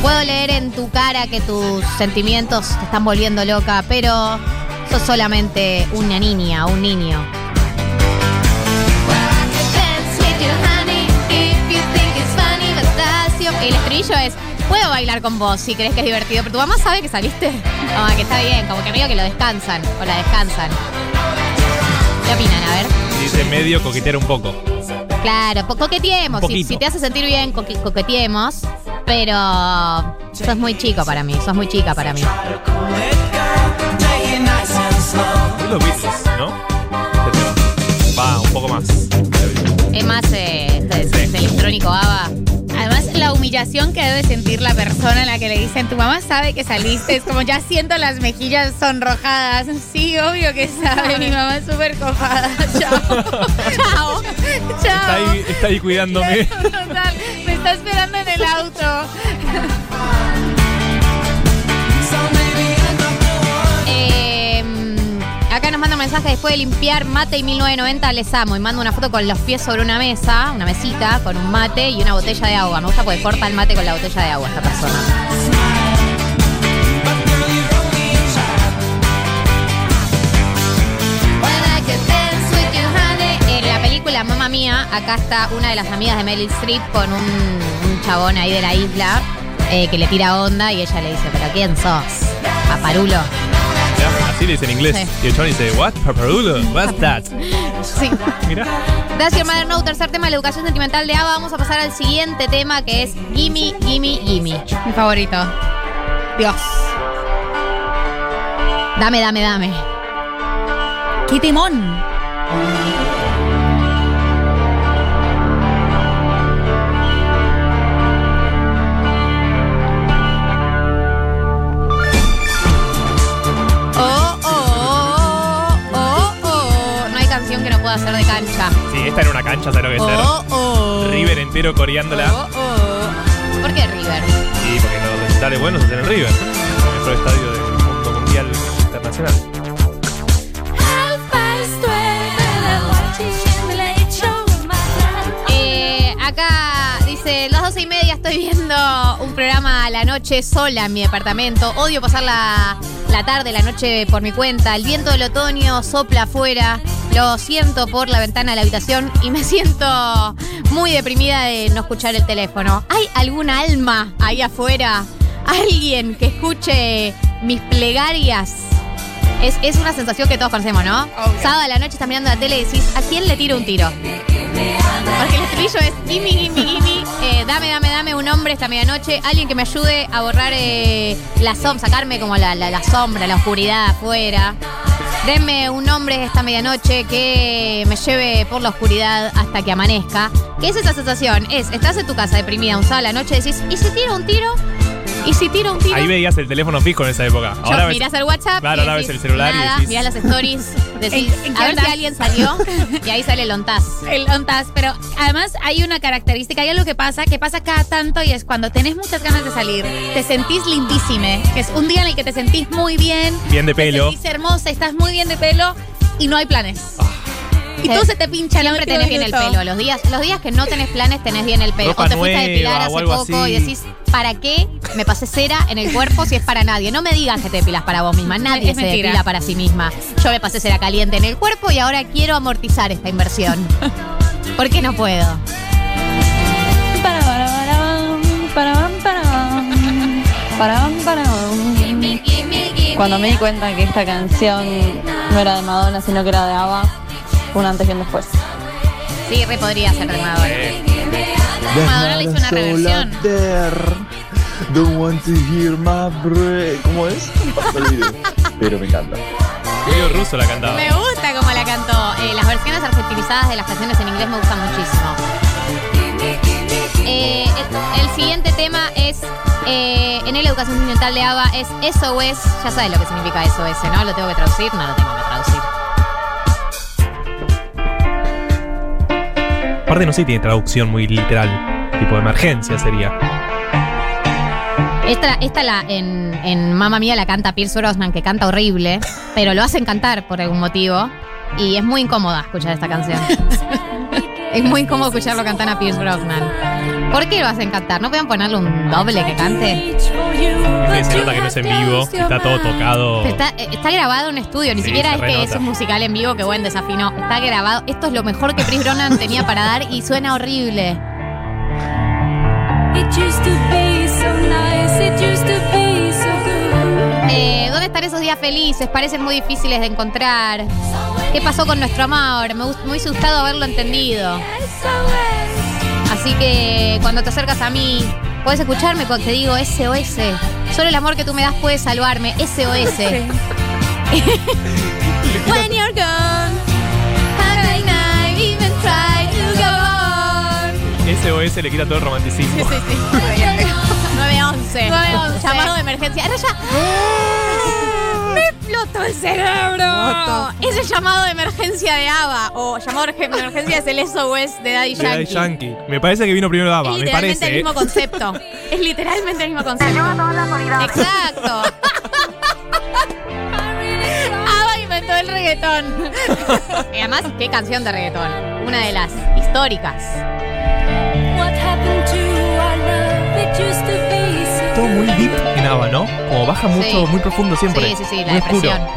Puedo leer en tu cara que tus sentimientos te están volviendo loca, pero sos solamente una niña, un niño. Estribillo es, puedo bailar con vos si crees que es divertido, pero tu mamá sabe que saliste. No, que está bien, como que medio que lo descansan o la descansan. ¿Qué opinan? A ver. Dice medio coquetear un poco. Claro, coqueteemos. Un Si, si te hace sentir bien, coque- coqueteemos. Pero sos muy chico para mí, sos muy chica para mí. Los Beatles, ¿no? Este. Va, un poco más. Es más eh, de, de- de electrónico ABBA. Humillación que debe sentir la persona a la que le dicen, tu mamá sabe que saliste, es como ya siento las mejillas sonrojadas. Sí, obvio que sabe, mi mamá es súper copada. Chao. Chao. Está Chao. ahí, está ahí cuidándome. Total, me está esperando en el auto. Manda un mensaje después de limpiar mate y 1990 les amo. Y manda una foto con los pies sobre una mesa, una mesita, con un mate y una botella de agua. Me gusta porque corta el mate con la botella de agua esta persona. En la película Mamma Mía, acá está una de las amigas de Meryl Streep con un, chabón ahí de la isla eh, que le tira onda y ella le dice, pero ¿quién sos? Paparulo. Así le en inglés. Sí. Y el chabón dice, what? Paparulo? What's that? Sí. Mira. Gracias, Mother No. Tercer tema, la educación sentimental de Ava. Vamos a pasar al siguiente tema que es Gimme, Gimme, Gimme. Mi favorito. Dios. Dame, dame, dame. ¡Qué temón! Pueda ser de cancha. Sí, esta era una cancha, ¿sabes lo que es Oh, ser? oh. River entero coreándola. Oh, oh. ¿Por qué River? Sí, porque los recitales buenos se hacen en River. El mejor estadio del mundo mundial internacional. Eh, acá dice, las doce y media estoy viendo un programa a la noche sola en mi departamento. Odio pasar la, tarde, la noche por mi cuenta. El viento del otoño sopla afuera. Lo siento por la ventana de la habitación y me siento muy deprimida de no escuchar el teléfono. ¿Hay alguna alma ahí afuera? ¿Alguien que escuche mis plegarias? Es, es una sensación que todos conocemos, ¿no? Sábado a la noche estás mirando la tele y decís, ¿a quién le tiro un tiro? Porque el estribillo es gimme, gimme, gimme, eh, dame, dame, dame un hombre esta medianoche, alguien que me ayude a borrar eh, la sombra, sacarme como la, la- sombra, la oscuridad afuera. Denme un hombre esta medianoche que me lleve por la oscuridad hasta que amanezca. ¿Qué es esa sensación? Es, estás en tu casa deprimida un sábado a la noche decís, ¿y si tiro un tiro? ¿Y si tiro un tiro? Ahí veías el teléfono fijo en esa época. Yo Ahora ves- mirás el WhatsApp, Claro, ahora ves el celular y nada, decís- mirás las stories, decís, ¿En- a ver si alguien salió y ahí sale el ontaz. El ontas, pero además hay una característica, hay algo que pasa, que pasa cada tanto y es cuando tenés muchas ganas de salir, te sentís lindísime, que es un día en el que te sentís muy bien, Bien de pelo. te sentís hermosa, estás muy bien de pelo y no hay planes. Y todo se te pincha el Siempre último tenés bien el pelo. Los días, los días que no tenés planes, tenés bien el pelo. Ropa o te fuiste a depilar hace poco así. y decís, ¿para qué me pasé cera en el cuerpo si es para nadie? No me digas que te depilas para vos misma. Nadie Es se mentira. depila para sí misma. Yo me pasé cera caliente en el cuerpo y ahora quiero amortizar esta inversión. ¿Por qué no puedo? Cuando me di cuenta que esta canción no era de Madonna, sino que era de ABBA, un antes y un después. Sí, re podría ser de Madonna. Madonna le hizo una reversión. Don't want to hear my breath. ¿Cómo es? Pero me encanta. Medio ruso la cantaba. Me gusta como la cantó. Eh, las versiones argentinizadas de las canciones en inglés me gustan muchísimo. Eh, el, el siguiente tema es, eh, en la educación sentimental de ABBA, es SOS. Ya sabes lo que significa SOS, ¿no? ¿Lo tengo que traducir? No lo tengo que traducir. Aparte no sé si tiene traducción muy literal. Tipo de emergencia sería. Esta, esta la, en, en Mamma Mía la canta Pierce Brosnan, que canta horrible, pero lo hacen cantar por algún motivo. Y es muy incómoda escuchar esta canción. es muy incómodo escucharlo cantar a Pierce Brosnan. ¿Por qué lo hacen cantar? ¿No pueden ponerle un doble que cante? Que se nota que no es en vivo, está todo tocado. Pero Está, eh, está grabado en un estudio, ni Sí, siquiera es que renota. es un musical en vivo, que buen desafino. Está grabado. Esto es lo mejor que Chris Brosnan tenía para dar y suena horrible. Eh, ¿Dónde están esos días felices? Parecen muy difíciles de encontrar. ¿Qué pasó con nuestro amor? Me, me hubiese gustado haberlo entendido. Así que cuando te acercas a mí, puedes escucharme cuando te digo SOS. Solo el amor que tú me das puede salvarme. SOS. When you're gone, how can I even try to go on? SOS le quita todo el romanticismo. 911. 911. Llamado de emergencia. Ahora ya. Explotó el cerebro. Es el llamado de emergencia de ABBA o llamado de emergencia es el SOS de Daddy De Daddy Yankee. Yankee. Me parece que vino primero Dava, Es me literalmente parece. el mismo ¿eh? concepto. Es literalmente el mismo concepto. Exacto. ABBA inventó el reggaetón. y además, qué canción de reggaetón. Una de las históricas. Todo muy deep en Ava, ¿no? Como baja mucho, Sí. muy profundo siempre. Sí, sí, sí, la Muy oscuro. depresión.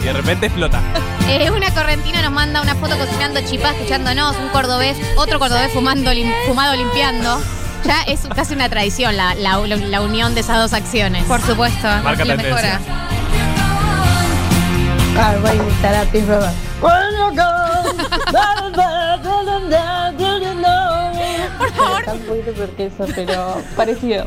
Y de repente explota. Eh, una correntina nos manda una foto cocinando chipá, escuchándonos, un cordobés, otro cordobés fumando, lim- fumado limpiando. Ya es casi una tradición la, la- la unión de esas dos acciones. Por supuesto. Marca tendencia. mejora. Ah, voy a invitar a Pierce Brosnan. Por favor. Está un poquito peor que eso, pero parecido.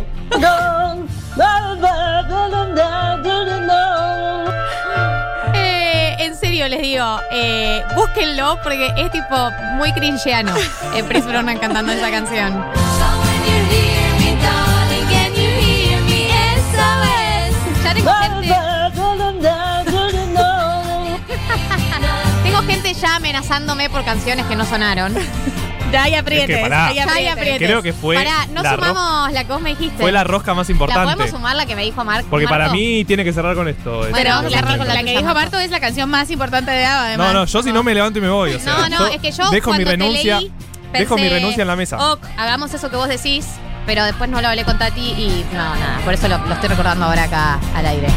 Eh, en serio les digo, eh, búsquenlo porque es tipo muy cringeano. Eh, Chris Brown cantando esa canción. Ya tengo gente. Tengo gente ya amenazándome por canciones que no sonaron. Ya hay aprietes. Es que pará. aprietes. Creo que fue Pará, no la sumamos la que vos me dijiste. Fue la rosca más ¿La importante. podemos sumar la que me dijo Marc? Porque para Marco? mí tiene que cerrar con esto. Bueno, Pero vamos a la, cerrar con la la que dijo Marco. Marto es la canción más importante de ABBA, además. No, no, yo si no me levanto y me voy. O sea, No, no, es que yo dejo mi renuncia. leí, dejo mi renuncia en la mesa. Ok, hagamos eso que vos decís, pero después no lo hablé con Tati y no, nada, por eso lo, lo estoy recordando ahora acá al aire.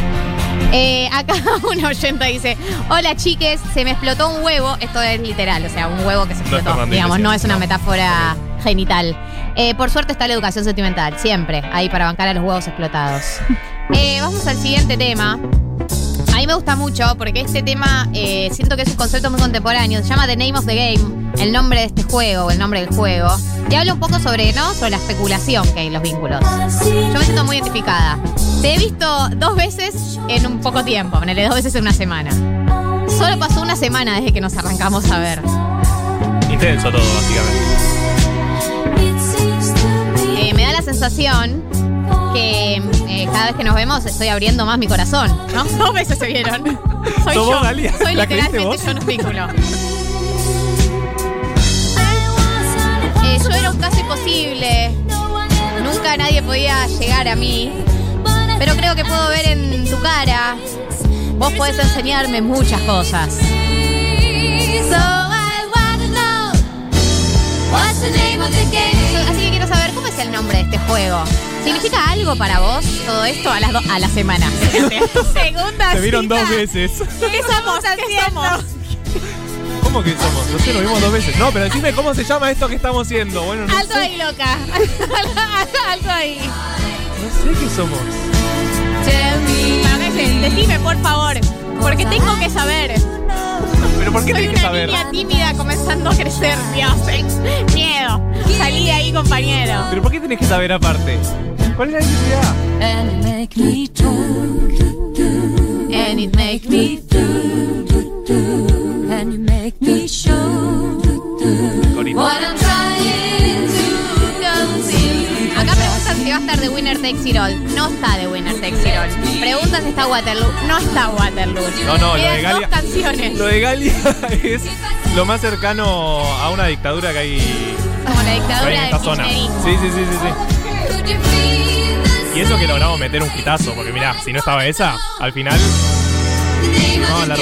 Eh, acá un oyente dice, hola chiques, se me explotó un huevo, esto es literal, o sea, un huevo que se No es explotó, Fernández digamos, no Iglesias, es una no. metáfora genital. Eh, por suerte está la educación sentimental, siempre, ahí para bancar a los huevos explotados. Eh, vamos al siguiente tema. Mí me gusta mucho porque este tema eh, siento que es un concepto muy contemporáneo. Se llama The Name of the Game, el nombre de este juego, el nombre del juego. Y habla un poco sobre, ¿no? Sobre la especulación que hay en los vínculos. Yo me siento muy identificada. Te he visto dos veces en un poco tiempo, ponele dos veces en una semana. Solo pasó una semana desde que nos arrancamos a ver. Intenso todo, básicamente. Eh, me da la sensación que eh, cada vez que nos vemos estoy abriendo más mi corazón, ¿no? Dos veces se vieron. Soy ¿Sos yo. vos, Dalia? Soy ¿La creíste literalmente vos? yo un vínculo. Eh, yo era un caso imposible. Nunca nadie podía llegar a mí. Pero creo que puedo ver en tu cara. Vos podés enseñarme muchas cosas. So I wanna know what's the name of the game. Así que quiero saber cómo es el nombre de este juego. ¿Significa algo para vos todo esto a, las do- a la semana? Segunda Se vieron dos veces. ¿Qué somos haciendo? ¿Cómo que somos? No sé, nos vimos dos veces. No, pero decime cómo se llama esto que estamos haciendo. Bueno, no Alto sé. ahí, loca. Alto ahí. No sé qué somos. ¿qué? Decime, por favor. Porque tengo que saber. Pero ¿por qué Soy tenés que una saber? niña tímida comenzando a crecer, Dios. Miedo. Salí de ahí, compañero. ¿Pero por qué tenés que saber aparte? ¿Cuál es la necesidad? And it make me And it make me And you make me show. What I'm trying to conceal. Acá preguntan si va a estar de Winner Takes It All. No está de Winner Takes It All. Preguntan si está Waterloo. No está Waterloo. No, no, lo Quedan de Galia. dos canciones. Lo de Galia es lo más cercano a una dictadura que hay Como la dictadura del esta zona. Sí, sí, sí, sí, sí. Y eso que logramos meter un quitazo, porque mirá, si no estaba esa, al final. No, la.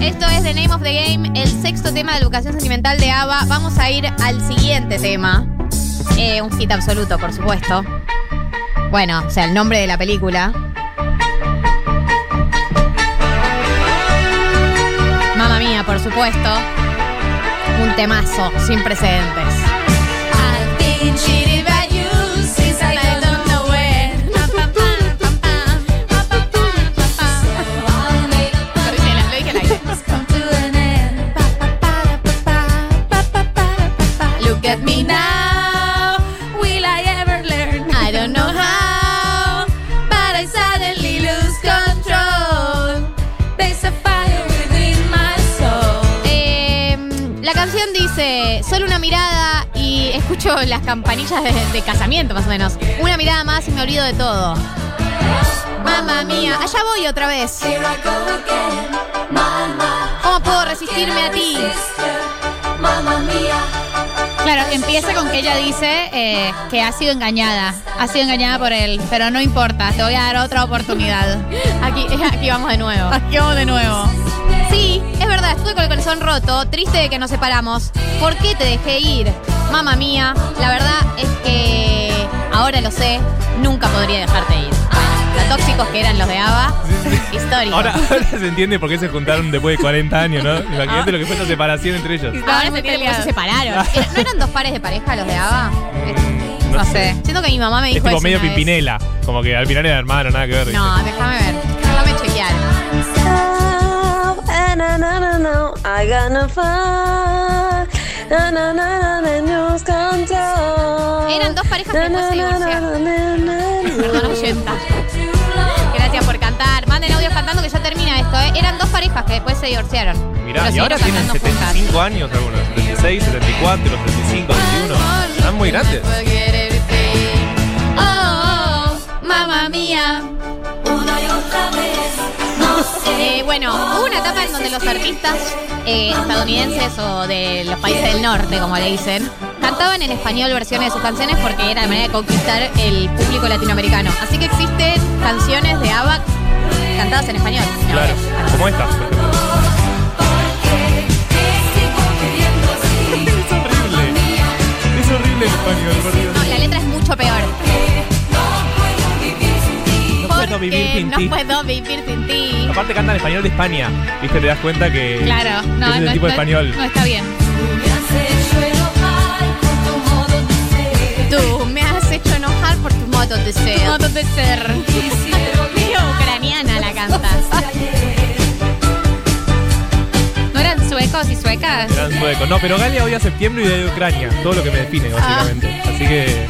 Esto es The Name of the Game, el sexto tema de educación sentimental de ABBA. Vamos a ir al siguiente tema. Eh, un hit absoluto, por supuesto. Bueno, o sea, el nombre de la película. Mamma mía, por supuesto. Un temazo sin precedentes. Lo escucho las campanillas de, de casamiento, más o menos. Una mirada más y me olvido de todo. Mamma mía, allá voy otra vez. ¿Cómo puedo resistirme a ti? Claro, empieza con que ella dice eh, que ha sido engañada. Ha sido engañada por él, pero no importa, te voy a dar otra oportunidad. Aquí, aquí vamos de nuevo. Aquí vamos de nuevo. Sí, es verdad, estuve con el corazón roto, triste de que nos separamos. ¿Por qué te dejé ir? Mamá mía, la verdad es que ahora lo sé, nunca podría dejarte ir. Bueno, lo tóxicos que eran los de ABBA, histórico. Ahora, ahora se entiende por qué se juntaron después de 40 años, ¿no? Imagínate lo que fue esa separación entre ellos. Ahora se entiende por qué se separaron. ¿No eran dos pares de pareja los de ABBA? No sé. Siento que mi mamá me Es dijo tipo eso medio una vez. Como que al final era hermano, nada que ver. No, déjame ver. Déjame chequear. I got no fun. Na, na, na. Eran dos parejas que después se divorciaron. Perdón, oyenta. Gracias por cantar. Manden audios cantando que ya termina esto, ¿eh? Eran dos parejas que después se divorciaron. Mirá, y ahora tienen cantando juntas. 75 años algunos. 76, 74, 75, 21. Están muy grandes. Oh, oh, mamá mía. Eh, bueno, hubo una etapa en donde los artistas eh, estadounidenses o de los países del norte, como le dicen, cantaban en español versiones de sus canciones porque era la manera de conquistar el público latinoamericano. Así que existen canciones de ABBA cantadas en español. Claro, como esta. Es horrible. Es horrible el español, por Dios. No, la letra es mucho peor. No puedo vivir sin no ti. puedo vivir sin ti. Aparte cantan español de España. ¿Viste? Te das cuenta que. Claro, no, es no, el tipo de no- español. no está bien. Tú me has hecho enojar por tu modo de ser. modo de ser. Ucraniana la cantas. ¿No eran suecos y suecas? Eran suecos. No, pero Galia odia septiembre y de Ucrania. Todo lo que me define, básicamente. Así que.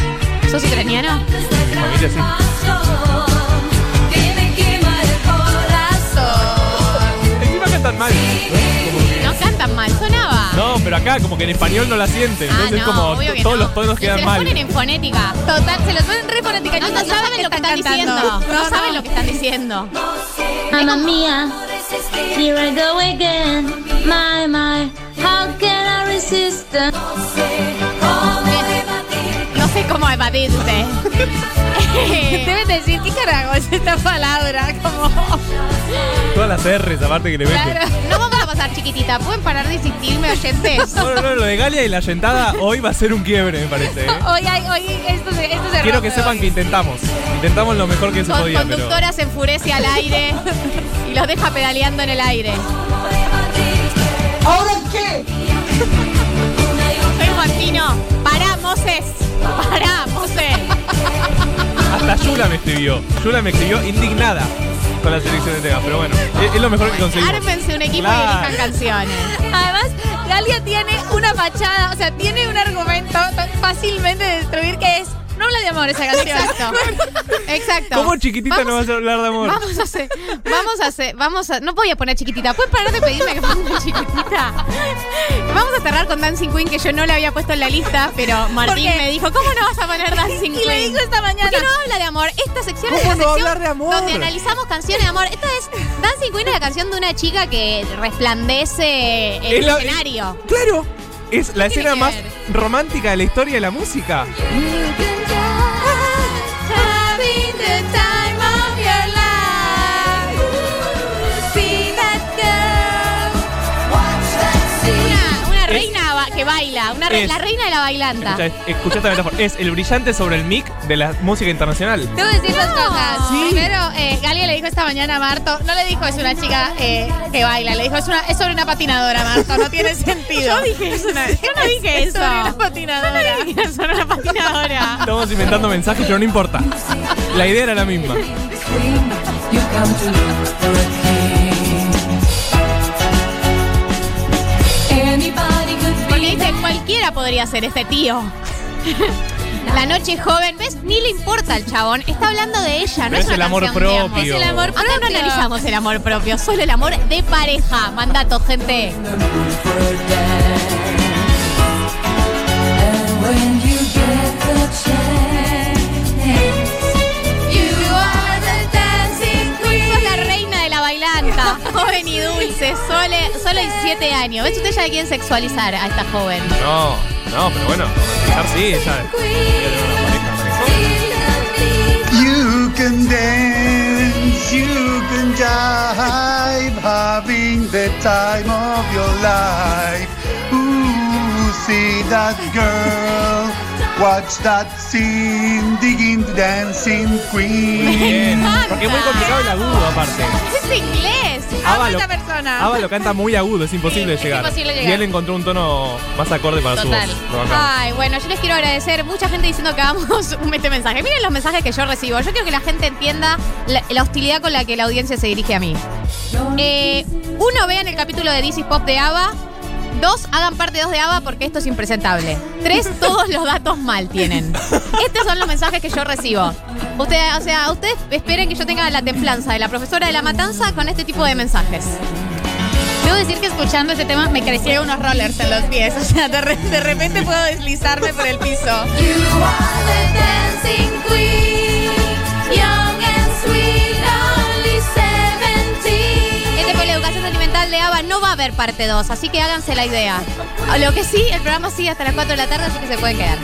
¿Sos ucraniano? Mi familia sí. Cantan mal. No cantan mal, sonaba. No, pero acá como que en español no la sienten. Ah, Entonces no, como obvio que todos no. los tonos Se quedan los mal. ponen en fonética. Total, se los ponen re fonética. No, no, no saben lo que están diciendo. No, saben lo que están diciendo. Mamma mía, here I go again. My, my, how can I resist? No sé cómo evadirte. Deben decir, ¿qué carajo es esta palabra? Como... Todas las R's aparte que le meten. Claro. No vamos a pasar chiquitita. ¿Pueden parar de insistirme, oyentes? No, no, no, lo de Galia y la yentada hoy va a ser un quiebre, me parece. ¿eh? Hoy, hay- hoy, esto se, esto se Quiero que sepan hoy. que intentamos. Intentamos lo mejor que se Con podía, pero. conductora se enfurece al aire y los deja pedaleando en el aire. ¿Ahora qué? Soy Martino. Pará, Moses. Pará, Moses. Hasta Yula me escribió. Yula me escribió indignada con la selección de temas. Pero bueno, es, es lo mejor que conseguimos. Ármense un equipo Claro. y elijan canciones. Además, Galia tiene una fachada, o sea, tiene un argumento tan fácilmente de destruir que es. No habla de amor esa canción. Exacto. Exacto. ¿Cómo chiquitita no vas a hablar de amor? Vamos a hacer, vamos a hacer, vamos a, no voy a poner chiquitita, ¿puedes parar de pedirme que ponga chiquitita? Vamos a cerrar con Dancing Queen, que yo no la había puesto en la lista, pero Martín me dijo, ¿cómo no vas a poner Dancing Queen? Y le dijo esta mañana. ¿Por qué no habla de amor? Esta sección es ¿Cómo la no sección hablar de amor? donde analizamos canciones de amor. Esta es, Dancing Queen es la canción de una chica que resplandece Es el la- escenario. Claro. es la escena más romántica de la historia de la música. Having que baila, una re- es- la reina de la bailanta. Escucha, escucha esta metáfora. Es el brillante sobre el mic de la música internacional. Debo decir dos cosas. Sí. Primero, eh, Galia le dijo esta mañana a Marto, no le dijo es una chica eh, que baila, le dijo es, una, es sobre una patinadora, Marto, no tiene sentido. Yo dije eso, una- yo no dije Es eso. sobre una patinadora. Yo no dije eso, sobre una patinadora. Estamos inventando mensajes, pero no importa. La idea era la misma. Cualquiera podría ser este tío. La noche joven, ¿ves? Ni le importa al chabón. Está hablando de ella, no Pero es es una el amor canción propio. Es el amor propio. Acá no analizamos el amor propio, solo el amor de pareja. Mandato, gente. 37 años. ¿Ves? Ustedes ya quieren sexualizar a esta joven. No, no, pero bueno, romantizar sí, ella. You can dance, you can jive, having the time of your life. Ooh, see that girl, watch that scene, digging dancing queen. Bien, porque es muy complicado el agudo aparte. Es inglés. Ava lo, persona. Ava lo canta muy agudo, es imposible es llegar. imposible llegar. Y él encontró un tono más acorde para Total. su voz. Lo bancamos. Ay, bueno, yo les quiero agradecer. Mucha gente diciendo que hagamos un este mensaje. Miren los mensajes que yo recibo. Yo quiero que la gente entienda la, la hostilidad con la que la audiencia se dirige a mí. Eh, uno, vean el capítulo de This is Pop de ABBA. Dos, hagan parte dos de ABBA porque esto es impresentable. Tres, todos los datos mal tienen. Estos son los mensajes que yo recibo. Ustedes, o sea, ustedes esperen que yo tenga la templanza de la profesora de la matanza con este tipo de mensajes. Debo decir que escuchando este tema me crecieron unos rollers en los pies. O sea, de, re- de repente puedo deslizarme por el piso. Este sentimental de ABBA. No va a haber parte 2, así que háganse la idea. Lo que sí, el programa sigue hasta las 4 de la tarde, así que se pueden quedar.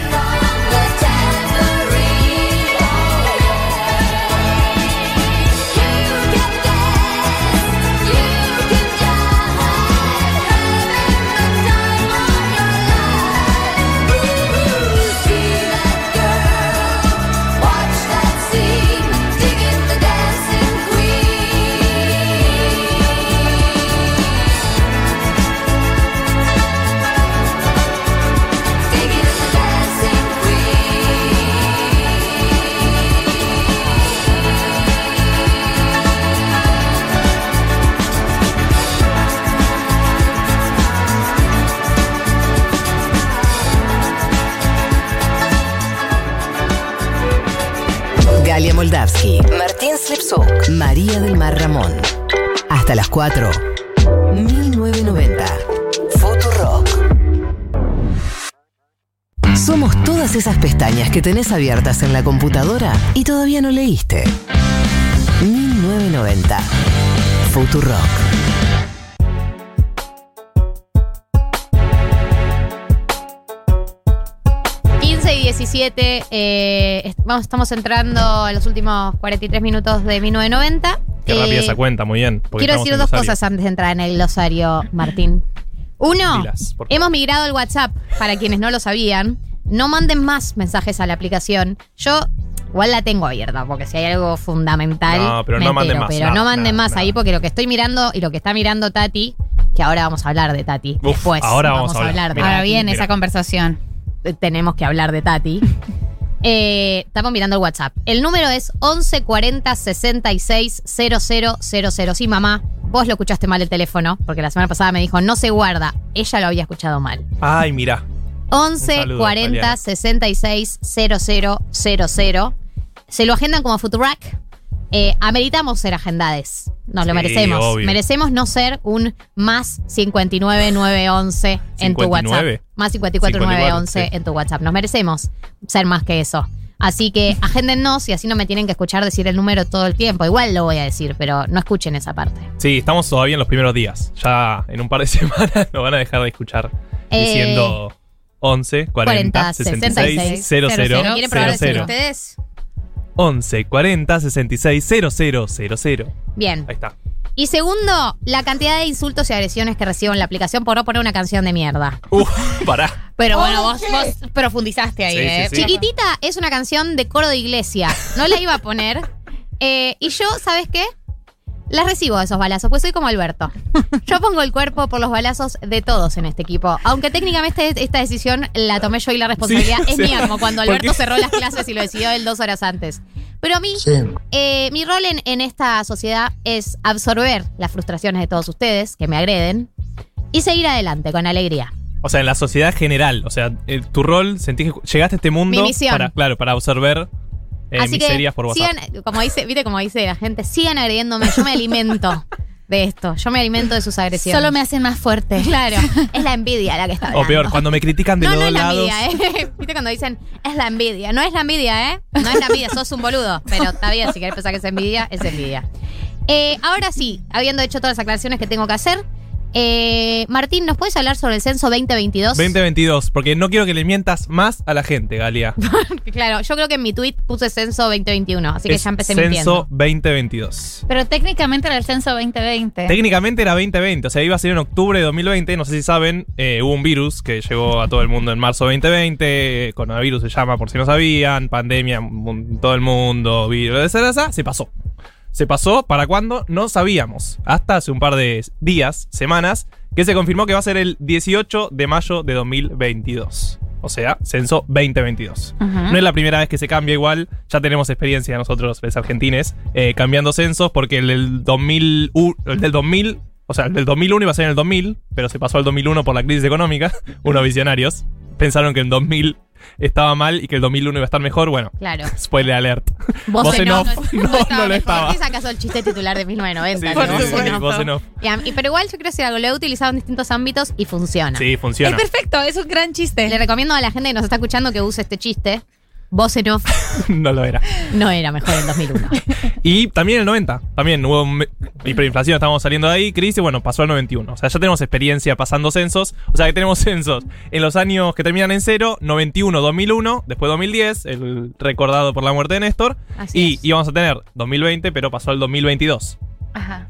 Galia Moldavsky, Martín Slipsuk, María del Mar Ramón. Hasta las 4. 1990. Futurock. Somos todas esas pestañas que tenés abiertas en la computadora y todavía no leíste. 1990. Futurock. Y 17. eh, vamos, estamos entrando a los últimos 43 minutos de 1990. Qué Eh, rápida esa cuenta, muy bien. Quiero decir en dos cosas antes de entrar en el glosario, Martín. Uno, Dilas, hemos migrado al WhatsApp, para quienes no lo sabían. No manden más mensajes a la aplicación. Yo igual la tengo abierta, porque si hay algo fundamental. No, pero me no manden más, Pero no manden más ahí, porque lo que estoy mirando y lo que está mirando Tati, que ahora vamos a hablar de Tati. Uf, después ahora vamos a hablar. de Tati. viene mira. esa conversación. Tenemos que hablar de Tati. Eh, estamos mirando el WhatsApp. El número es 1140 66 000. Sí, mamá, vos lo escuchaste mal el teléfono, porque la semana pasada me dijo no se guarda. Ella lo había escuchado mal. Ay, mira. 11 saludo, 40 Mariana. 66 000. Se lo agendan como Futurack. Eh, ameritamos ser agendades. Nos lo Sí, merecemos. obvio. Merecemos no ser un más 59 911 en tu 59. WhatsApp. Más 54 911 54, sí. en tu WhatsApp. Nos merecemos ser más que eso. Así que agéndennos y así no me tienen que escuchar decir el número todo el tiempo. Igual lo voy a decir, pero no escuchen esa parte. Sí, estamos todavía en los primeros días. Ya en un par de semanas nos van a dejar de escuchar Eh, diciendo 11 40 66 00 ¿Quieren probar de ser 00. ustedes? 11 40 66 00 00. Bien. Ahí está. Y segundo, la cantidad de insultos y agresiones que recibo en la aplicación por no poner una canción de mierda. Uf, pará. Pero bueno, vos, vos profundizaste ahí, Sí, sí, ¿eh? sí. Chiquitita es una canción de coro de iglesia. No la iba a poner. Eh, y yo, ¿sabes qué? Las recibo esos balazos, pues soy como Alberto. Yo pongo el cuerpo por los balazos de todos en este equipo. Aunque técnicamente esta decisión la tomé yo y la responsabilidad Sí, es sí. mía, como cuando ¿Por Alberto cerró las clases y lo decidió él dos horas antes. Pero a mí, eh, mi rol en, en esta sociedad es absorber las frustraciones de todos ustedes que me agreden y seguir adelante con alegría. O sea, en la sociedad general. O sea, eh, tu rol, sentís que llegaste a este mundo Mi misión. para, claro, para absorber eh, Así miserias que por WhatsApp. sigan, como dice, viste como dice la gente, sigan agrediéndome, yo me alimento de esto, yo me alimento de sus agresiones. Solo me hacen más fuerte. Claro, es la envidia la que está hablando. O peor, cuando me critican de no, los no dos es la lados. envidia, ¿eh? ¿Viste cuando dicen es la envidia? No es la envidia, ¿eh? No es la envidia, sos un boludo. Pero está bien, si querés pensar que es envidia, es envidia. Eh, ahora sí, habiendo hecho todas las aclaraciones que tengo que hacer, eh, Martín, ¿nos puedes hablar sobre el censo 2022? 2022, porque no quiero que le mientas más a la gente, Galia. Claro, yo creo que en mi tweet puse censo 2021, así que ya empecé Censo mintiendo. 2022. Pero técnicamente era el censo 2020. Técnicamente era 2020, o sea, iba a ser en octubre de 2020. No sé si saben, eh, hubo un virus que llegó a todo el mundo en marzo 2020. eh, Coronavirus se llama, por si no sabían. Pandemia, en todo el mundo, virus de cerveza. Se pasó. Se pasó para cuando no sabíamos. Hasta hace un par de días, semanas, que se confirmó que va a ser el 18 de mayo de 2022. O sea, censo 2022. Ujú. No es la primera vez que se cambia igual. Ya tenemos experiencia nosotros, los argentines, eh, cambiando censos porque el del 2000, u- el del 2000, o sea, el del 2001 iba a ser en el 2000, pero se pasó al 2001 por la crisis económica. Unos visionarios pensaron que el 2000 estaba mal y que el 2001 iba a estar mejor. Bueno, Claro. spoiler alert. Voz en en off. No, no lo estaba. ¿Por qué sacas el chiste titular de 1990? Sí, no? sí, sí, en off. Pero igual yo creo que algo lo he utilizado en distintos ámbitos y funciona. Sí, funciona. perfecto, es un gran chiste. Le recomiendo a la gente que nos está escuchando que use este chiste. Voz en off no lo era. no era mejor en 2001. Y también el 90. También hubo hiperinflación, estábamos saliendo de ahí, crisis, bueno, pasó al 91. O sea, ya tenemos experiencia pasando censos. O sea, que tenemos censos en los años que terminan en cero, 91, 2001, después 2010, el recordado por la muerte de Néstor. Así y íbamos a tener 2020, pero pasó al 2022. Ajá.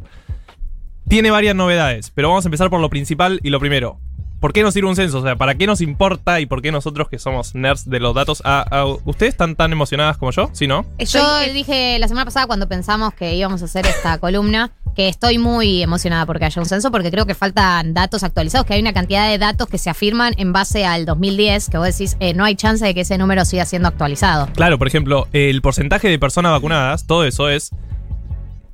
Tiene varias novedades, pero vamos a empezar por lo principal y lo primero. ¿Por qué nos sirve un censo? O sea, ¿para qué nos importa y por qué nosotros que somos nerds de los datos? ¿A, a- ustedes están tan emocionadas como yo? ¿Sí, no? Yo dije la semana pasada cuando pensamos que íbamos a hacer esta columna que estoy muy emocionada porque haya un censo porque creo que faltan datos actualizados, que hay una cantidad de datos que se afirman en base al 2010 que vos decís eh, no hay chance de que ese número siga siendo actualizado. Claro, por ejemplo, el porcentaje de personas vacunadas, todo eso es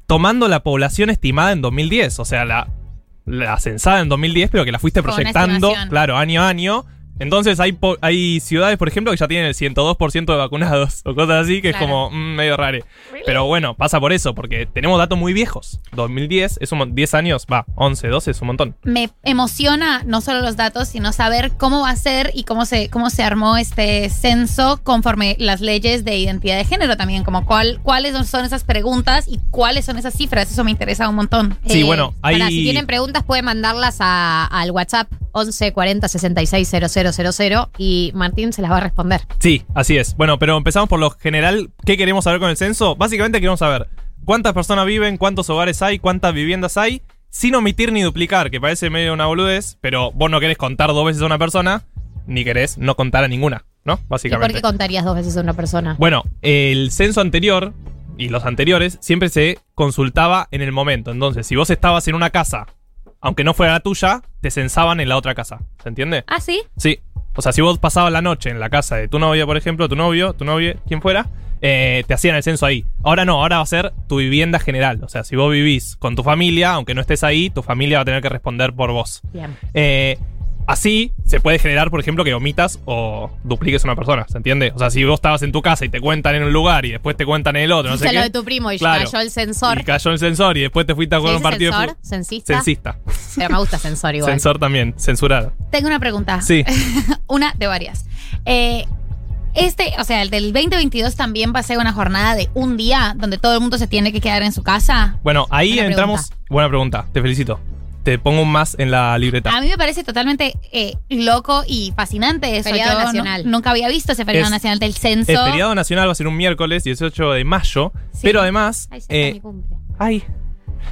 tomando la población estimada en 2010, o sea, la, la censada en 2010, pero que la fuiste proyectando, claro, año a año. Entonces hay, po- hay ciudades, por ejemplo, que ya tienen el 102% de vacunados o cosas así, que Claro. es como mm, medio raro. Pero bueno, pasa por eso, porque tenemos datos muy viejos. 2010 es un mon- 10 años, va, 11, 12 es un montón. Me emociona no solo los datos, sino saber cómo va a ser y cómo se, cómo se armó este censo conforme las leyes de identidad de género también, como cuál, cuáles son esas preguntas y cuáles son esas cifras. Eso me interesa un montón. Sí, bueno, hay- Eh, Pará, si tienen preguntas pueden mandarlas a- al WhatsApp 11 40 66 000 y Martín se las va a responder. Sí, así es. Bueno, pero empezamos por lo general. ¿Qué queremos saber con el censo? Básicamente queremos saber cuántas personas viven, cuántos hogares hay, cuántas viviendas hay, sin omitir ni duplicar, que parece medio una boludez, pero vos no querés contar dos veces a una persona, ni querés no contar a ninguna, ¿no? ¿Y por Básicamente. qué contarías dos veces a una persona? Bueno, el censo anterior y los anteriores siempre se consultaba en el momento. Entonces, si vos estabas en una casa, aunque no fuera la tuya, te censaban en la otra casa. ¿Se entiende? ¿Ah, sí? Sí. O sea, si vos pasabas la noche en la casa de tu novia, por ejemplo, tu novio, tu novia, quien fuera, eh, te hacían el censo ahí. Ahora no, ahora va a ser tu vivienda general. O sea, si vos vivís con tu familia, aunque no estés ahí, tu familia va a tener que responder por vos. Bien. Eh, así se puede generar, por ejemplo, que omitas o dupliques a una persona, ¿se entiende? O sea, si vos estabas en tu casa y te cuentan en un lugar y después te cuentan en el otro, no sé Hice lo qué. de tu primo y Claro. cayó el sensor. Y cayó el sensor y después te fuiste a ¿Se jugar un partido sensor? ¿Censista? Censista. Pero me gusta sensor igual. Sensor también, censurado. Tengo una pregunta. Sí. una de varias. Eh, este, o sea, el del 2022 también va a ser una jornada de un día donde todo el mundo se tiene que quedar en su casa. Bueno, ahí Buena entramos. Buena pregunta, te felicito. Te pongo un más en la libreta. A mí me parece totalmente eh, loco y fascinante eso. Feriado Yo no- nacional. nunca había visto ese feriado Es- nacional del censo. El feriado nacional va a ser un miércoles 18 de mayo, pero además... Ay, de eh, mi cumple. ay.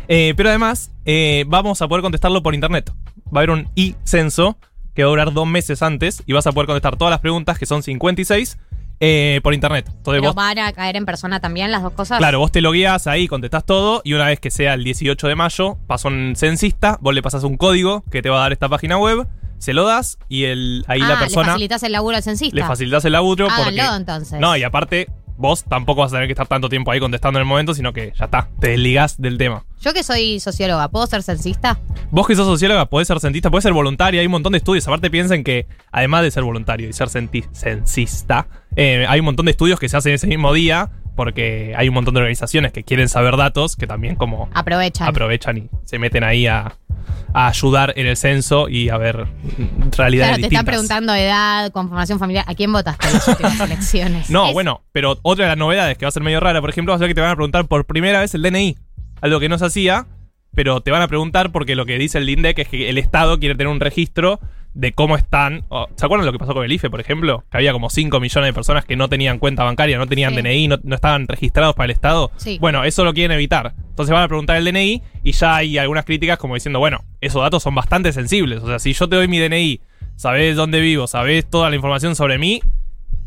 Eh, pero además eh, vamos a poder contestarlo por internet. Va a haber un e-censo que va a durar dos meses antes y vas a poder contestar todas las preguntas, que son 56, eh, por internet. Entonces Pero vos, van a caer en persona también las dos cosas. claro, vos te logueas ahí, contestás todo y una vez que sea el 18 de mayo, pasa un censista, vos le pasas un código que te va a dar esta página web, se lo das y el, ahí ah, la le persona... facilitas el laburo al censista. Le facilitas el laburo porque. Háganlo, entonces. No, y aparte, vos tampoco vas a tener que estar tanto tiempo ahí contestando en el momento, sino que ya está, te desligás del tema. Yo que soy socióloga, ¿puedo ser censista? Vos que sos socióloga, podés ser cientista, podés ser voluntaria, hay un montón de estudios. Aparte piensen que, además de ser voluntario y ser censista, eh, hay un montón de estudios que se hacen ese mismo día, porque hay un montón de organizaciones que quieren saber datos, que también como Aprovechan. aprovechan y se meten ahí a, a ayudar en el censo y a ver realidades Claro, te están preguntando edad, conformación familiar. ¿A quién votaste en las últimas elecciones? No, Es- bueno, pero otra de las novedades que va a ser medio rara, por ejemplo, va a ser que te van a preguntar por primera vez el DNI. Algo que no se hacía, pero te van a preguntar porque lo que dice el INDEC es que el Estado quiere tener un registro de cómo están. o- ¿Se acuerdan lo que pasó con el IFE, por ejemplo? Que había como 5 millones de personas que no tenían cuenta bancaria, no tenían Sí. DNI, no, no estaban registrados para el Estado. Sí. Bueno, eso lo quieren evitar. Entonces van a preguntar el DNI y ya hay algunas críticas como diciendo, bueno, esos datos son bastante sensibles. O sea, si yo te doy mi DNI, sabés dónde vivo, sabés toda la información sobre mí,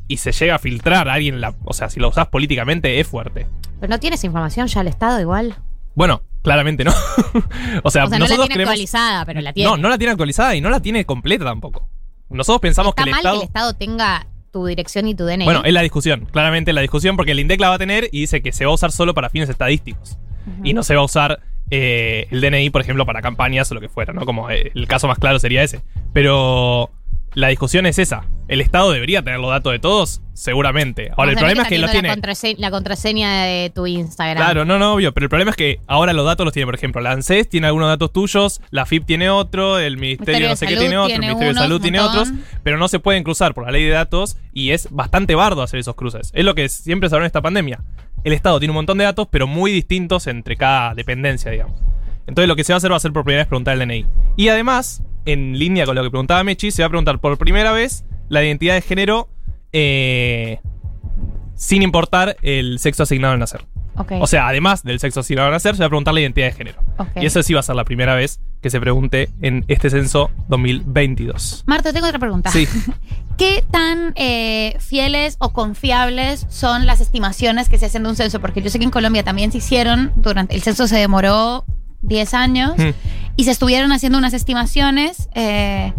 y se llega a filtrar a alguien, la, o sea, si lo usás políticamente es fuerte. Pero no tienes información ya el Estado igual. Bueno, claramente no. o sea, o sea, no la nosotros tiene creemos- actualizada, pero la tiene. No, no la tiene actualizada y no la tiene completa tampoco. Nosotros pensamos Está que el mal Estado. que el Estado tenga tu dirección y tu DNI. Bueno, es la discusión, claramente es la discusión, porque el INDEC la va a tener y dice que se va a usar solo para fines estadísticos. Y no se va a usar eh, el DNI, por ejemplo, para campañas o lo que fuera, ¿no? Como eh, el caso más claro sería ese. Pero la discusión es esa. ¿El Estado debería tener los datos de todos? Seguramente. Ahora, el O sea, no problema es que está lo viendo tiene. La contraseña, la contraseña de tu Instagram. Claro, no, no, obvio. Pero el problema es que ahora los datos los tiene, por ejemplo, la ANSES tiene algunos datos tuyos, la FIP tiene otro, el Ministerio Ministerio no sé qué tiene otro, el Ministerio de Salud tiene montón. otros, pero no se pueden cruzar por la ley de datos y es bastante bardo hacer esos cruces. Es lo que siempre se habló en esta pandemia. El Estado tiene un montón de datos, pero muy distintos entre cada dependencia, digamos. Entonces lo que se va a hacer va a ser por primera vez preguntar el DNI. Y además, en línea con lo que preguntaba Mechi, se va a preguntar por primera vez la identidad de género eh, sin importar el sexo asignado al nacer. O sea, además del sexo asignado al nacer, se va a preguntar la identidad de género. Y eso sí va a ser la primera vez que se pregunte en este censo 2022. Marta, tengo otra pregunta. Sí. ¿Qué tan eh, fieles o confiables son las estimaciones que se hacen de un censo? Porque yo sé que en Colombia también se hicieron, durante el censo se demoró 10 años Mm. y se estuvieron haciendo unas estimaciones eh,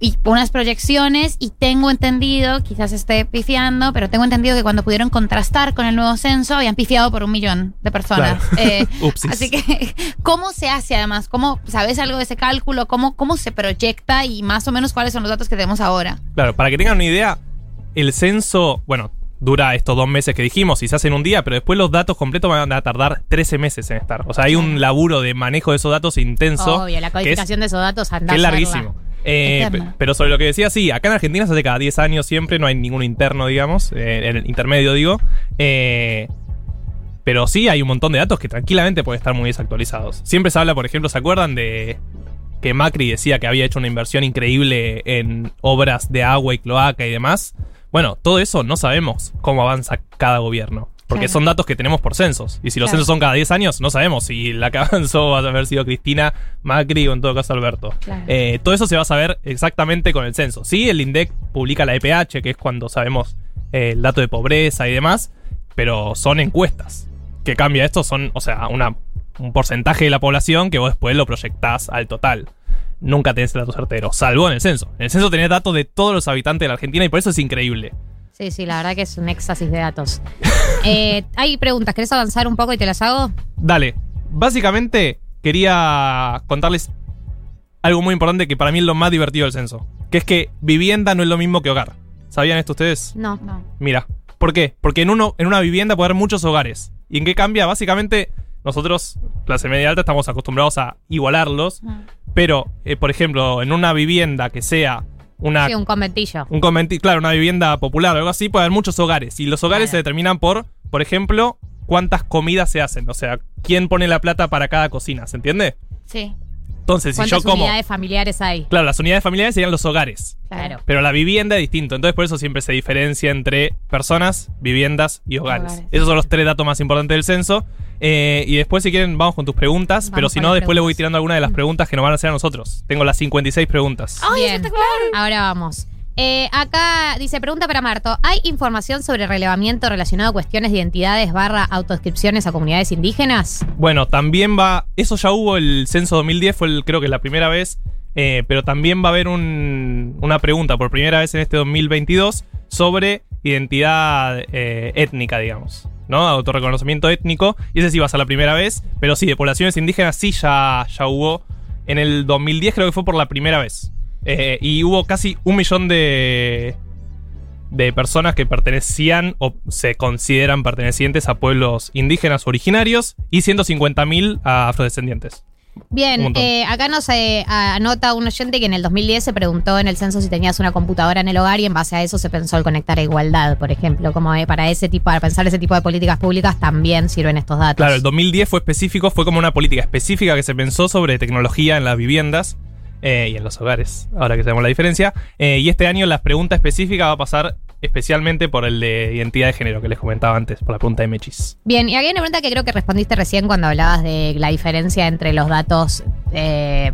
y unas proyecciones y tengo entendido, quizás esté pifiando, pero tengo entendido que cuando pudieron contrastar con el nuevo censo habían pifiado por un millón de personas. Claro. Eh, así que, ¿cómo se hace además? ¿Cómo, ¿Sabes algo de ese cálculo? ¿Cómo, ¿Cómo se proyecta y más o menos cuáles son los datos que tenemos ahora? Claro, para que tengan una idea, el censo, bueno, dura estos dos meses que dijimos y se hace en un día, pero después los datos completos van a tardar 13 meses en estar. O sea, hay un laburo de manejo de esos datos intenso. Obvio, la es- codificación de esos datos anda que es larguísimo. Eh, pero sobre lo que decía, sí, acá en Argentina se hace cada 10 años siempre, no hay ningún interno, digamos, eh, en el intermedio digo. Eh, pero sí hay un montón de datos que tranquilamente pueden estar muy desactualizados. Siempre se habla, por ejemplo, ¿se acuerdan de que Macri decía que había hecho una inversión increíble en obras de agua y cloaca y demás? Bueno, todo eso no sabemos cómo avanza cada gobierno. Porque Claro. son datos que tenemos por censos. Y si los Claro. censos son cada 10 años, no sabemos si la que avanzó va a haber sido Cristina, Macri o en todo caso Alberto. Claro. Eh, todo eso se va a saber exactamente con el censo. Sí, el INDEC publica la EPH, que es cuando sabemos eh, el dato de pobreza y demás, pero son encuestas. Que cambia esto, son, o sea, una, un porcentaje de la población que vos después lo proyectás al total. Nunca tenés el dato certero, salvo en el censo. En el censo tenés datos de todos los habitantes de la Argentina y por eso es increíble. Sí, sí, la verdad que es un éxtasis de datos. Eh, hay preguntas, ¿querés avanzar un poco y te las hago? Dale, básicamente quería contarles algo muy importante que para mí es lo más divertido del censo, que es que vivienda no es lo mismo que hogar. ¿Sabían esto ustedes? No, no. Mira, ¿por qué? Porque en, uno, en una vivienda puede haber muchos hogares. ¿Y en qué cambia? Básicamente, nosotros, clase media alta, estamos acostumbrados a igualarlos. Pero, eh, por ejemplo, en una vivienda que sea una. Sí, un conventillo. Un conventi- claro, una vivienda popular o algo así, puede haber muchos hogares. Y los hogares se determinan por, por ejemplo, cuántas comidas se hacen. O sea, quién pone la plata para cada cocina, ¿se entiende? Sí. Entonces, si yo ¿Cuántas como. unidades familiares hay? Claro, las unidades familiares serían los hogares. Claro. Pero la vivienda es distinto. Entonces, por eso siempre se diferencia entre personas, viviendas y hogares. Hogares. Esos son los tres datos más importantes del censo. Eh, y después, si quieren, vamos con tus preguntas. pero si no, después le voy tirando alguna de las preguntas que nos van a hacer a nosotros. Tengo las 56 preguntas. Bien. Ahora vamos. Eh, acá dice, pregunta para Marto. ¿Hay información sobre relevamiento relacionado a cuestiones de identidades barra autodescripciones a comunidades indígenas? Bueno, también va. Eso ya hubo el censo 2010, fue creo que la primera vez. eh, pero también va a haber un- una pregunta por primera vez en este 2022 sobre identidad eh, étnica, digamos. ¿No? Autorreconocimiento étnico. Y ese sí va a ser la primera vez. Pero sí, de poblaciones indígenas sí ya, ya hubo. En el 2010 creo que fue por la primera vez. Eh, y hubo casi un millón de, de personas que pertenecían o se consideran pertenecientes a pueblos indígenas originarios y 150.000 a afrodescendientes. Bien, eh, acá nos eh, anota un oyente que en el 2010 se preguntó en el censo si tenías una computadora en el hogar y en base a eso se pensó el conectar a igualdad, por ejemplo, como eh, para ese tipo, para pensar ese tipo de políticas públicas también sirven estos datos. Claro, el 2010 fue específico, fue como una política específica que se pensó sobre tecnología en las viviendas eh, y en los hogares, ahora que sabemos la diferencia. Eh, y este año la pregunta específica va a pasar especialmente por el de identidad de género que les comentaba antes, por la pregunta de Mechis. Bien, y hay una pregunta que creo que respondiste recién cuando hablabas de la diferencia entre los datos eh,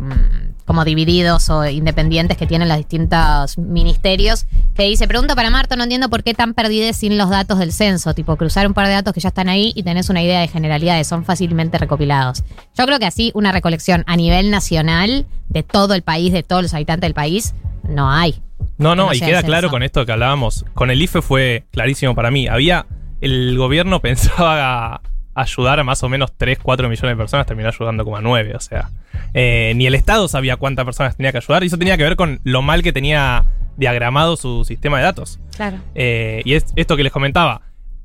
como divididos o independientes que tienen los distintos ministerios, que dice, pregunta para Marta, no entiendo por qué tan perdides sin los datos del censo, tipo cruzar un par de datos que ya están ahí y tenés una idea de generalidades, son fácilmente recopilados. Yo creo que así una recolección a nivel nacional de todo el país, de todos los habitantes del país, no hay. No, no, no y queda claro con esto que hablábamos. Con el IFE fue clarísimo para mí. Había. El gobierno pensaba ayudar a más o menos 3, 4 millones de personas, terminó ayudando como a 9. O sea, eh, ni el Estado sabía cuántas personas tenía que ayudar. Y eso tenía que ver con lo mal que tenía diagramado su sistema de datos. Claro. Eh, y es esto que les comentaba.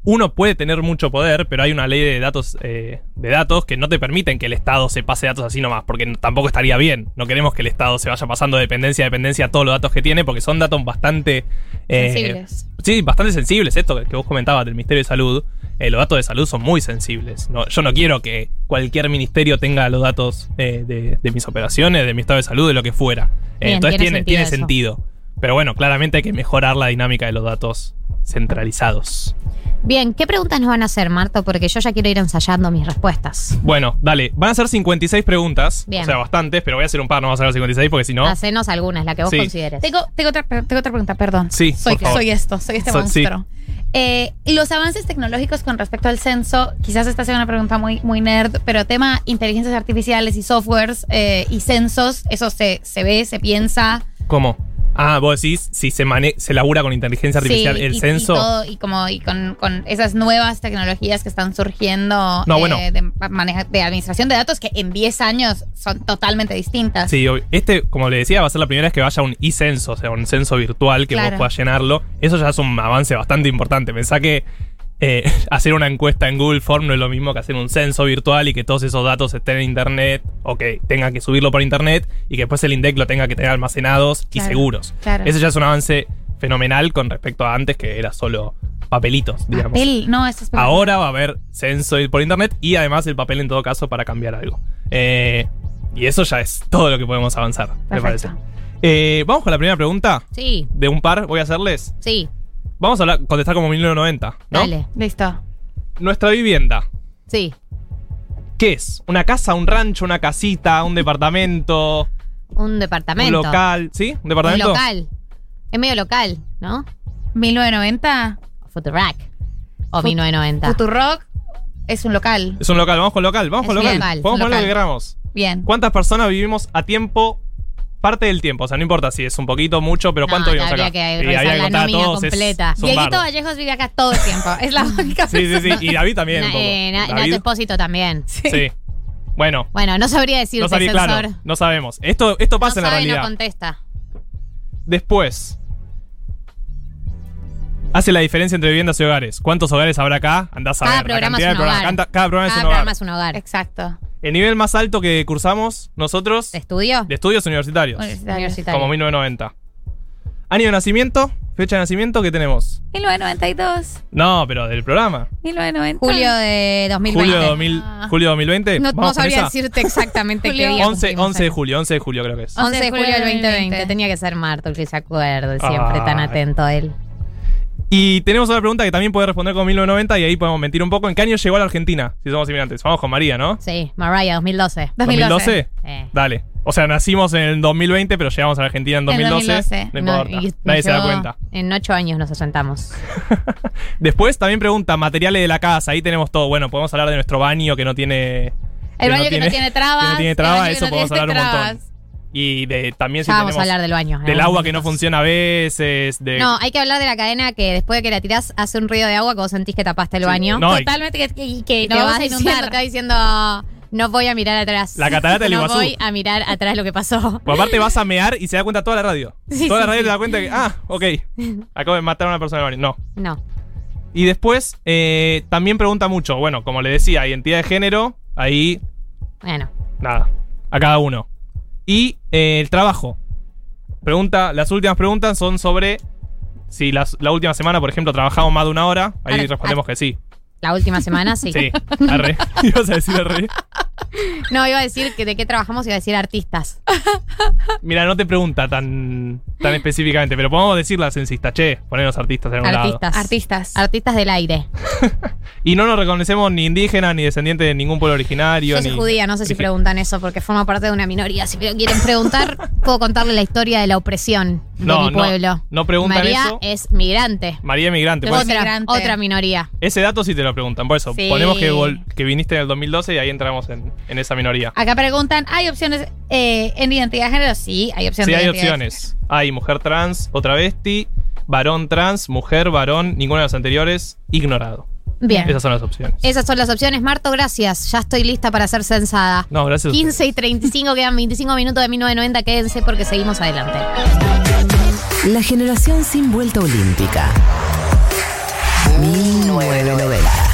Uno puede tener mucho poder, pero hay una ley de datos, eh, de datos que no te permiten que el Estado se pase datos así nomás, porque tampoco estaría bien. No queremos que el Estado se vaya pasando de dependencia a dependencia a todos los datos que tiene, porque son datos bastante... eh, Sensibles. Sí, bastante sensibles. Esto que vos comentabas del Ministerio de Salud, eh, los datos de salud son muy sensibles. No, yo no quiero que cualquier ministerio tenga los datos eh, de, de mis operaciones, de mi estado de salud, de lo que fuera. Bien, entonces tiene tiene, sentido tiene eso. sentido. Pero bueno, claramente hay que mejorar la dinámica de los datos centralizados. Bien, ¿qué preguntas nos van a hacer, Marto? Porque yo ya quiero ir ensayando mis respuestas. Bueno, dale, van a ser 56 preguntas. Bien. O sea, bastantes, pero voy a hacer un par, no vamos a hacer 56 porque si no. Hacenos algunas, la que vos Sí. consideres. Tengo, tengo, otra, tengo otra pregunta, perdón. Sí, soy, por favor. soy esto, soy este So- sí. monstruo. Eh, los avances tecnológicos con respecto al censo, quizás esta sea una pregunta muy, muy nerd, pero tema inteligencias artificiales y softwares eh, y censos, eso se, se ve, se piensa. ¿Cómo? Ah, vos decís si se, mane se labura con inteligencia artificial Sí, el y- censo. Y, todo, y como y con, con esas nuevas tecnologías que están surgiendo No, eh, bueno. de, maneja- de administración de datos que en 10 años son totalmente distintas. Sí, este, como le decía, va a ser la primera vez que vaya un e-censo, o sea, un censo virtual que Claro. vos puedas llenarlo. Eso ya es un avance bastante importante. Pensá que eh, hacer una encuesta en Google Form no es lo mismo que hacer un censo virtual y que todos esos datos estén en internet o que tenga que subirlo por internet y que después el INDEC lo tenga que tener almacenados y seguros. claro. Eso ya es un avance fenomenal con respecto a antes que era solo papelitos, digamos. Papel, no, eso es Ahora va a haber censo por internet y además el papel en todo caso para cambiar algo. Eh, y eso ya es todo lo que podemos avanzar, me parece. Eh, Vamos con la primera pregunta. Sí, De un par, voy a hacerles. sí, Vamos a hablar- contestar como 1990, ¿no? dale. Listo. Nuestra vivienda. Sí. ¿Qué es? ¿Una casa, un rancho, una casita, un departamento, Un departamento. un local? ¿Sí? ¿Un Un departamento? local. Es medio local, ¿no? 1990. Futurac. O Fut- 1990. Futurock es un local. Es un local, vamos con local, vamos Es con un local. local, Podemos un poner lo que local. queramos. Bien. ¿Cuántas personas vivimos a tiempo? Parte del tiempo, o sea, no importa si es un poquito, mucho, pero ¿cuánto No, vivimos acá? que Y había que contar a todos, completa. Dieguito. Vallejos vive acá todo el tiempo. Es la única Sí, sí, sí. Y David también. un Na- poco. eh, Na- David, Nato Espósito también. sí. Bueno, Bueno, no sabría decirte, no claro, no sabemos. Esto, esto pasa no en la realidad. no contesta. Después. Hace la diferencia entre viviendas y hogares. ¿Cuántos hogares habrá acá? Andás a Cada ver. la programa cantidad de un programas. Cada programa Cada es un hogar. programa es un hogar. Exacto. El nivel más alto que cursamos nosotros ¿De estudio? de estudios universitarios. Universitario. Como 1990. Año de nacimiento, fecha de nacimiento, ¿qué tenemos? 1992. No, pero del programa. 1990. Julio de 2020. Julio de, 2000, julio de 2020. No, no ¿Vamos con sabría esa? decirte exactamente qué Julio. día. 11, 11 de julio, 11 de julio creo que es. 11 de julio del 2020. 2020. Tenía que ser Marto el que se acuerde, siempre Ay. tan atento a él. Y tenemos otra pregunta que también puede responder con 1990 y ahí podemos mentir un poco. ¿En qué año llegó a la Argentina? Si somos inmigrantes. Vamos con María, ¿no? Sí, Mariah, 2012. 2012. Sí. Dale. O sea, nacimos en el 2020, pero llegamos a la Argentina en En 2012. 2012. No No, importa. y Nadie se da cuenta. En ocho años nos asentamos. Después también pregunta materiales de la casa. Ahí tenemos todo. Bueno, podemos hablar de nuestro baño que no tiene. El baño que no tiene trabas. que no tiene trabas, eso podemos hablar un montón. Y de, también si Ya vamos a hablar del baño. del algún agua que no funciona a veces. De, No, hay que hablar de la cadena que después de que la tirás hace un ruido de agua que vos sentís que tapaste el baño. No, y- Totalmente que, que, te vas vas a diciendo, inundar. te diciendo, no voy a mirar atrás. La catarata del No Iguazú. voy a mirar atrás lo que pasó. Pues aparte vas a mear y se da cuenta toda la radio. Sí, toda la radio sí. te da cuenta que, ah, ok, acabo de matar a una persona en el baño. No. No. Y después eh, también pregunta mucho, bueno, como le decía, identidad de género, ahí Bueno. nada, a cada uno. Y eh, el trabajo. Pregunta, las últimas preguntas son sobre si las- la última semana, por ejemplo, trabajamos más de una hora. Ahí Ahora, respondemos que sí. La última semana, sí. Sí, arre. Ibas a decir arre. No, iba a decir que de qué trabajamos, iba a decir artistas. Mira, no te pregunta tan, tan específicamente, pero podemos decir la censista. Che, ponernos artistas en algún lado. Artistas. Artistas. Artistas del aire. Y no nos reconocemos ni indígenas ni descendientes de ningún pueblo originario. Yo soy ni- judía, no sé si preguntan eso porque forma parte de una minoría. Si quieren preguntar, puedo contarle la historia de la opresión de No, mi no, pueblo. no preguntan María eso. es migrante. María Migrante. pues. Otra, migrante. otra minoría. Ese dato sí te lo preguntan. Por eso, Sí. ponemos que, vol- que viniste en el 2012 y ahí entramos en, en esa minoría. Acá preguntan, ¿hay opciones eh, en identidad de género? Sí, hay opciones. Sí, de hay opciones. Hay mujer trans o travesti, varón trans, mujer, varón, ninguna de las anteriores, ignorado. Bien. Esas son las opciones. Esas son las opciones. Marto, gracias. Ya estoy lista para ser censada. No, gracias. a ustedes. 15 y 35, quedan 25 minutos de 1990. Quédense porque seguimos adelante. La generación sin vuelta olímpica. 1990.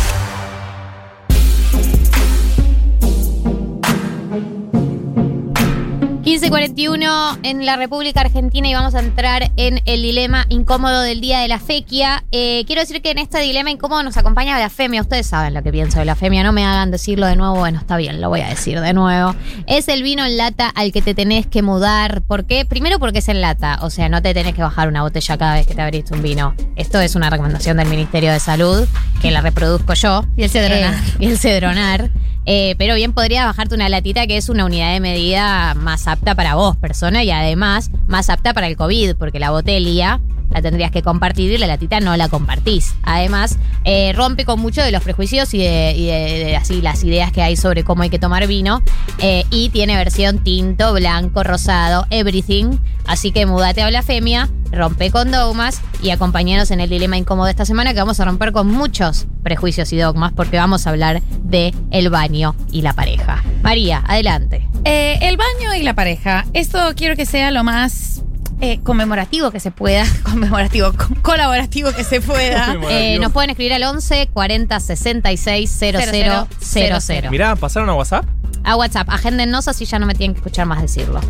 Y 41 en la República Argentina y vamos a entrar en el dilema incómodo del día de la fequia. Eh, quiero decir que en este dilema incómodo nos acompaña la femia. Ustedes saben lo que pienso de la femia, no me hagan decirlo de nuevo. Bueno, está bien, lo voy a decir de nuevo. Es el vino en lata al que te tenés que mudar. ¿Por qué? Primero porque es en lata, o sea, no te tenés que bajar una botella cada vez que te abriste un vino. Esto es una recomendación del Ministerio de Salud, que la reproduzco yo. Y el Cedronar. Eh, y el Cedronar. Eh, pero bien podría bajarte una latita que es una unidad de medida más apta para vos, persona, y además más apta para el COVID, porque la botella la tendrías que compartir y la latita no la compartís. Además, eh, rompe con muchos de los prejuicios y, de, así las ideas que hay sobre cómo hay que tomar vino. eh, y tiene versión tinto, blanco, rosado, everything. Así que mudate a Blasfemia, rompe con dogmas y acompañanos en el dilema incómodo de esta semana que vamos a romper con muchos prejuicios y dogmas porque vamos a hablar de el baño y la pareja. María, adelante. Eh, el baño y la pareja. Esto quiero que sea lo más eh, conmemorativo que se pueda. Conmemorativo, co- colaborativo que se pueda. Eh, nos pueden escribir al 11 40 66 00 00. Mirá, ¿pasaron a WhatsApp? A WhatsApp, agéndennos así ya no me tienen que escuchar más decirlo.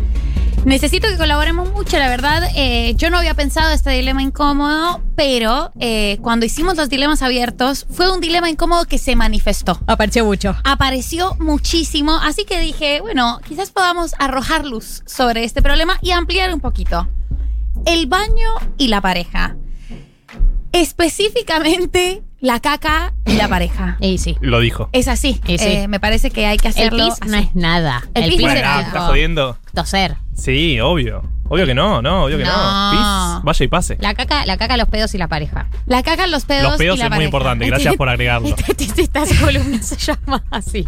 Necesito que colaboremos mucho, la verdad. eh, yo no había pensado este dilema incómodo, pero eh, cuando hicimos los dilemas abiertos, fue un dilema incómodo que se manifestó. Apareció mucho. Apareció muchísimo, así que dije, bueno, quizás podamos arrojar luz sobre este problema y ampliar un poquito. El baño y la pareja. Específicamente la caca y la pareja. Y sí. Lo dijo. Es así. Y sí. Eh, me parece que hay que El hacerlo. pis no es nada. El El, pis pis no es es nada. Ah, ¿Estás jodiendo? toser. Sí, obvio. Obvio que no, no, obvio que no. No. Pis, vaya y pase. La caca, la caca, los pedos y la pareja. La caca, los pedos. Los pedos y la es muy importante, gracias por agregarlo. Se llama así.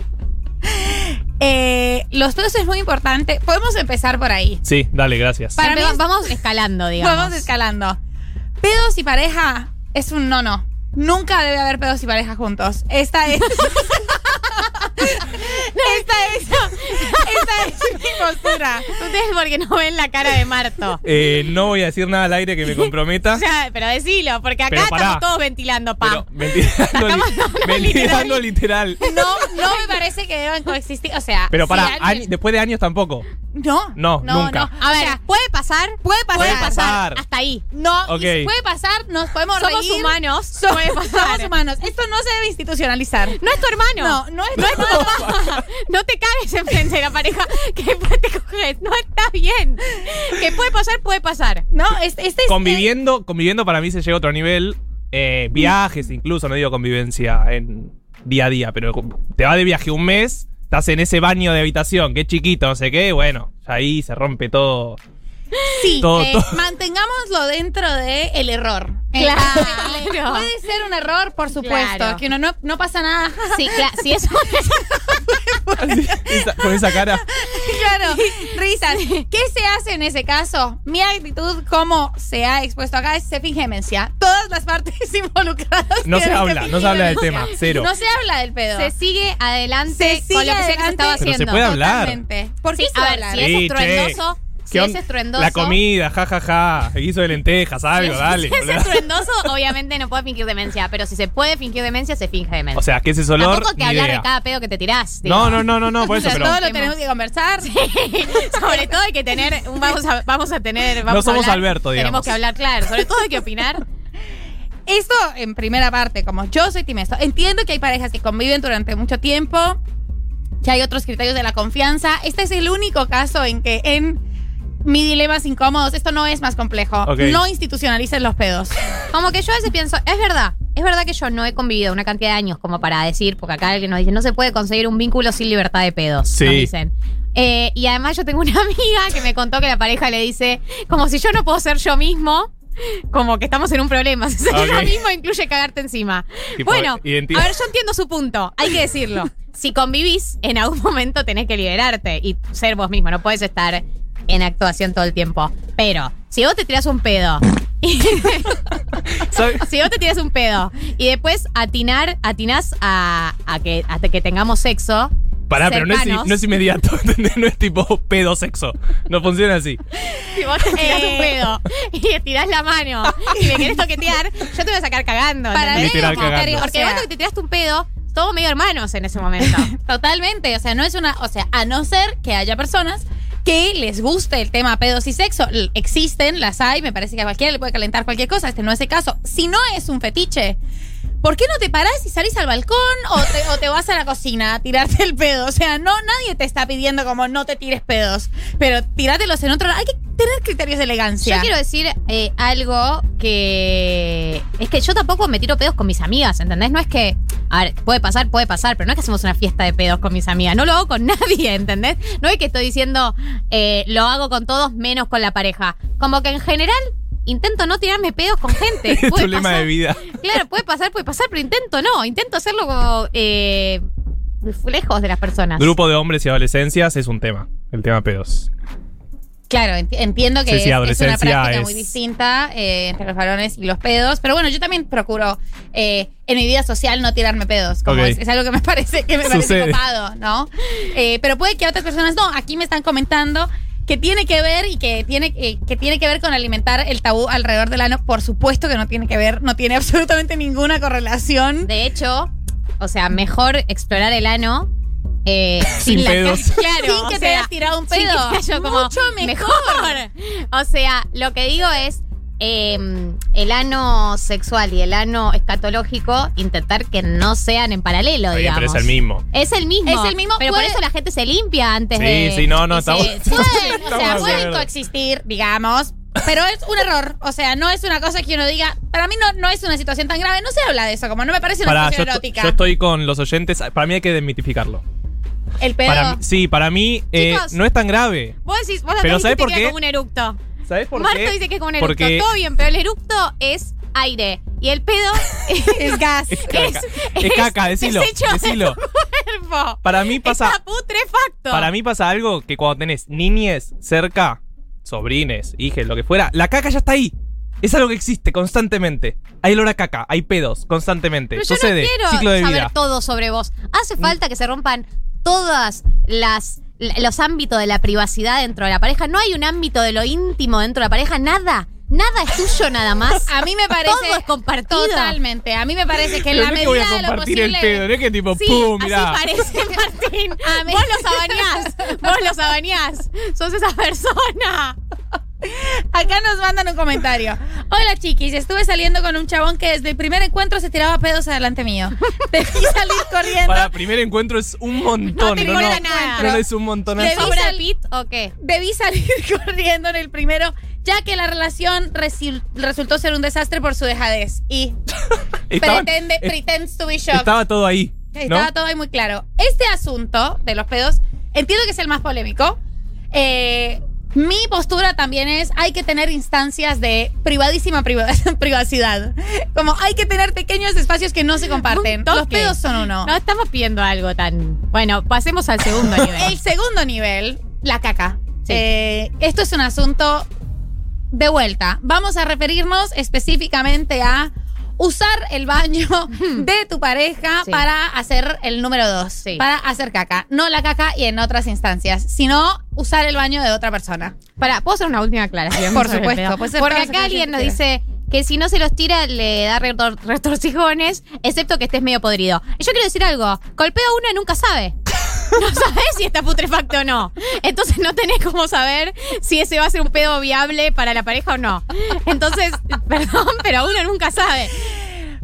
Eh, los pedos es muy importante. Podemos empezar por ahí. Sí, dale, gracias. Para mí es- vamos escalando, digamos. Vamos escalando. Pedos y pareja es un no no. Nunca debe haber pedos y pareja juntos. Esta es. esta es. Esa es mi postura. Ustedes porque no ven la cara de Marto. Eh, no voy a decir nada al aire que me comprometa. O sea, pero decilo, porque acá Pero estamos todos ventilando, pa. Ventilando, li- ventilando literal. No, no me parece que deban coexistir. O sea, Pero si para, alguien- después de años tampoco. No. No, nunca. A ver, ¿puede pasar? Puede pasar. Puede pasar. Hasta ahí. No, si puede pasar, nos podemos Somos reír. humanos, Somos, puede pasar. somos humanos. Esto no se debe institucionalizar. No es tu hermano. No, no es tu No es tu. No te cagues enfrente de la pareja que te coges. No está bien. Que puede pasar, puede pasar. No, este, este es. Conviviendo, conviviendo para mí se llega a otro nivel. Eh, viajes incluso, no digo convivencia en día a día, pero te vas de viaje un mes, estás en ese baño de habitación que es chiquito, no sé qué, bueno, ahí se rompe todo. Sí, Todo, eh, todo. mantengámoslo dentro del el error. Claro. Eh, Puede ser un error, por supuesto. Claro. Que uno no, no pasa nada. Sí, claro. Si eso. Esa- con esa cara. claro, risas. ¿Qué se hace en ese caso? Mi actitud, como se ha expuesto acá, es se finge demencia. Todas las partes involucradas. No se habla, no se habla del tema, cero. No se habla del pedo. Se sigue adelante Se sigue con lo que sea que se adelante. estaba Pero se haciendo. puede hablar. Totalmente. ¿Por qué Sí, se a va a ver, si es Sí, estruendoso, ¿Qué si es estruendoso. La comida, jajaja, el guiso de lentejas, algo, si dale. si es estruendoso, obviamente no puede fingir demencia. Pero si se puede fingir demencia, se finge demencia. O sea, que ese es olor, Tampoco que ni hablar idea. de cada pedo que te tirás. No, no, no, no, no, por O eso, pero todo lo tenemos que conversar. Sobre todo hay que tener. un- Vamos a, vamos a tener. Vamos No a somos hablar, Alberto, digamos. Tenemos que hablar, claro. Sobre todo hay que opinar. Esto en primera parte, como yo soy Tim esto. Entiendo que hay parejas que conviven durante mucho tiempo, que hay otros criterios de la confianza. Este es el único caso en que en mi dilemas incómodos, esto no es más complejo. No institucionalicen los pedos. Como que yo a veces pienso, es verdad, es verdad que yo no he convivido una cantidad de años como para decir, porque acá alguien nos dice, no se puede conseguir un vínculo sin libertad de pedos. Sí. Nos dicen. Eh, y además yo tengo una amiga que me contó que la pareja le dice, como si yo no puedo ser yo mismo, como que estamos en un problema. Si ser yo mismo incluye cagarte encima. Tipo, bueno, a ver, yo entiendo su punto, hay que decirlo. Si convivís, en algún momento tenés que liberarte y ser vos mismo, no puedes estar en actuación todo el tiempo. Pero, si vos te tirás un pedo y- si vos te tiras un pedo y después atinar, atinás a, a que hasta que tengamos sexo. Pará, pero no es, no es inmediato, ¿entendés? No es tipo pedo sexo. No funciona así. Si vos te tirás Eh. un pedo y te tirás la mano y me querés toquetear, yo te voy a sacar cagando. Para Literal cagando. Porque O sea- que te tiraste un pedo, somos medio hermanos en ese momento. Totalmente. O sea, no es una. O sea, a no ser que haya personas que les guste el tema pedos y sexo. Existen, las hay, me parece que a cualquiera le puede calentar cualquier cosa. Este no es el caso. Si no es un fetiche. ¿Por qué no te parás y salís al balcón o te, vas a la cocina a tirarte el pedo? O sea, no, nadie te está pidiendo como no te tires pedos, pero tírátelos en otro lado. Hay que tener criterios de elegancia. Yo quiero decir eh, algo que. Es que yo tampoco me tiro pedos con mis amigas, ¿entendés? No es que. A ver, puede pasar, puede pasar, pero no es que hacemos una fiesta de pedos con mis amigas. No lo hago con nadie, ¿entendés? No es que estoy diciendo eh, lo hago con todos menos con la pareja. Como que en general intento no tirarme pedos con gente. Es tu Puede lema pasar. de vida. Claro, puede pasar, puede pasar, pero intento no. Intento hacerlo como. eh, lejos de las personas. Grupo de hombres y adolescencias es un tema. El tema pedos. Claro, enti- entiendo que Sí, sí, es- es, una práctica es- muy distinta eh, entre los varones y los pedos. Pero bueno, yo también procuro eh, en mi vida social no tirarme pedos. Como es, es algo que me parece que me parece copado, ¿no? Eh, pero puede que otras personas no. Aquí me están comentando que tiene que ver y que tiene, eh, que tiene que ver con alimentar el tabú alrededor del ano. Por supuesto que no tiene que ver, no tiene absolutamente ninguna correlación. De hecho, o sea, mejor explorar el ano. eh, Sin la pedos. Claro, Sin que o te sea, hayas tirado un sin que pedo. sea yo como, Mucho mejor. O sea, lo que digo es. Eh, el ano sexual y el ano escatológico, intentar que no sean en paralelo, Está digamos. pero es el mismo. Es el mismo. Es el mismo, Pero puede- por eso la gente se limpia antes Sí, de. sí, no, no, y estamos- se- Pueden, o sea, de pueden coexistir, digamos. Pero es un error. O sea, no es una cosa que uno diga. Para mí no, no es una situación tan grave. No se habla de eso. Como no me parece una Pará, situación erótica. yo estoy con los oyentes. Para mí hay que desmitificarlo. El pedo. Para sí, para mí eh, no es tan grave. Vos decís, vos Pero ¿sabés por qué? como un eructo. ¿Sabes por Marto qué? dice que es como un eructo. Porque Todo bien, pero el eructo es aire. Y el pedo es gas. Es caca. Es caca, decilo, desecho de decilo. tu cuerpo. para mí pasa Está putrefacto. para mí pasa algo que cuando tenés niñes cerca, sobrines, hijes, lo que fuera, la caca ya está ahí. Es algo que existe constantemente. Hay olor a caca, hay pedos constantemente. Pero yo Sucede. no quiero Ciclo de saber vida. todo sobre vos. Hace falta que se rompan todas las los ámbitos de la privacidad dentro de la pareja. No hay un ámbito de lo íntimo dentro de la pareja, nada. Nada es tuyo nada más. A mí me parece. Todo es compartido. Totalmente. A mí me parece que en la no que voy medida a de lo compartir posible. el pedo, no es que tipo, Sí, pum, mirá. así parece, Martín. Vos lo sabaneás. Vos lo sabaneás. Sos esa persona. Acá nos mandan un comentario. Hola chiquis, estuve saliendo con un chabón que desde el primer encuentro se tiraba pedos adelante mío. Debí salir corriendo. Para primer encuentro es un montón. No, no, importa nada. no, no es un montón. Debí, ¿Sobra sal- Pit o qué? debí salir corriendo en el primero, ya que la relación resi- resultó ser un desastre por su dejadez. Y Estaban- pretende, eh, pretends to be shocked. Estaba todo ahí. ¿no? Estaba todo ahí muy claro. Este asunto de los pedos, entiendo que es el más polémico. Eh, mi postura también es, hay que tener instancias de privadísima priva- privacidad. Como hay que tener pequeños espacios que no se comparten. Los pedos son uno. No estamos pidiendo algo tan. Bueno, pasemos al segundo nivel. El segundo nivel, la caca. Eh, esto es un asunto de vuelta. Vamos a referirnos específicamente a usar el baño de tu pareja Sí. para hacer el número dos, para hacer caca. No la caca y en otras instancias, sino usar el baño de otra persona. Para, ¿puedo hacer una última aclaración? Por supuesto, Porque acá alguien nos dice que si no se los tira le da retor- retorcijones, excepto que estés medio podrido. Yo quiero decir algo, golpeo uno y nunca sabe. No sabes si está putrefacto o no. Entonces no tenés cómo saber si ese va a ser un pedo viable para la pareja o no. Entonces, perdón, pero uno nunca sabe.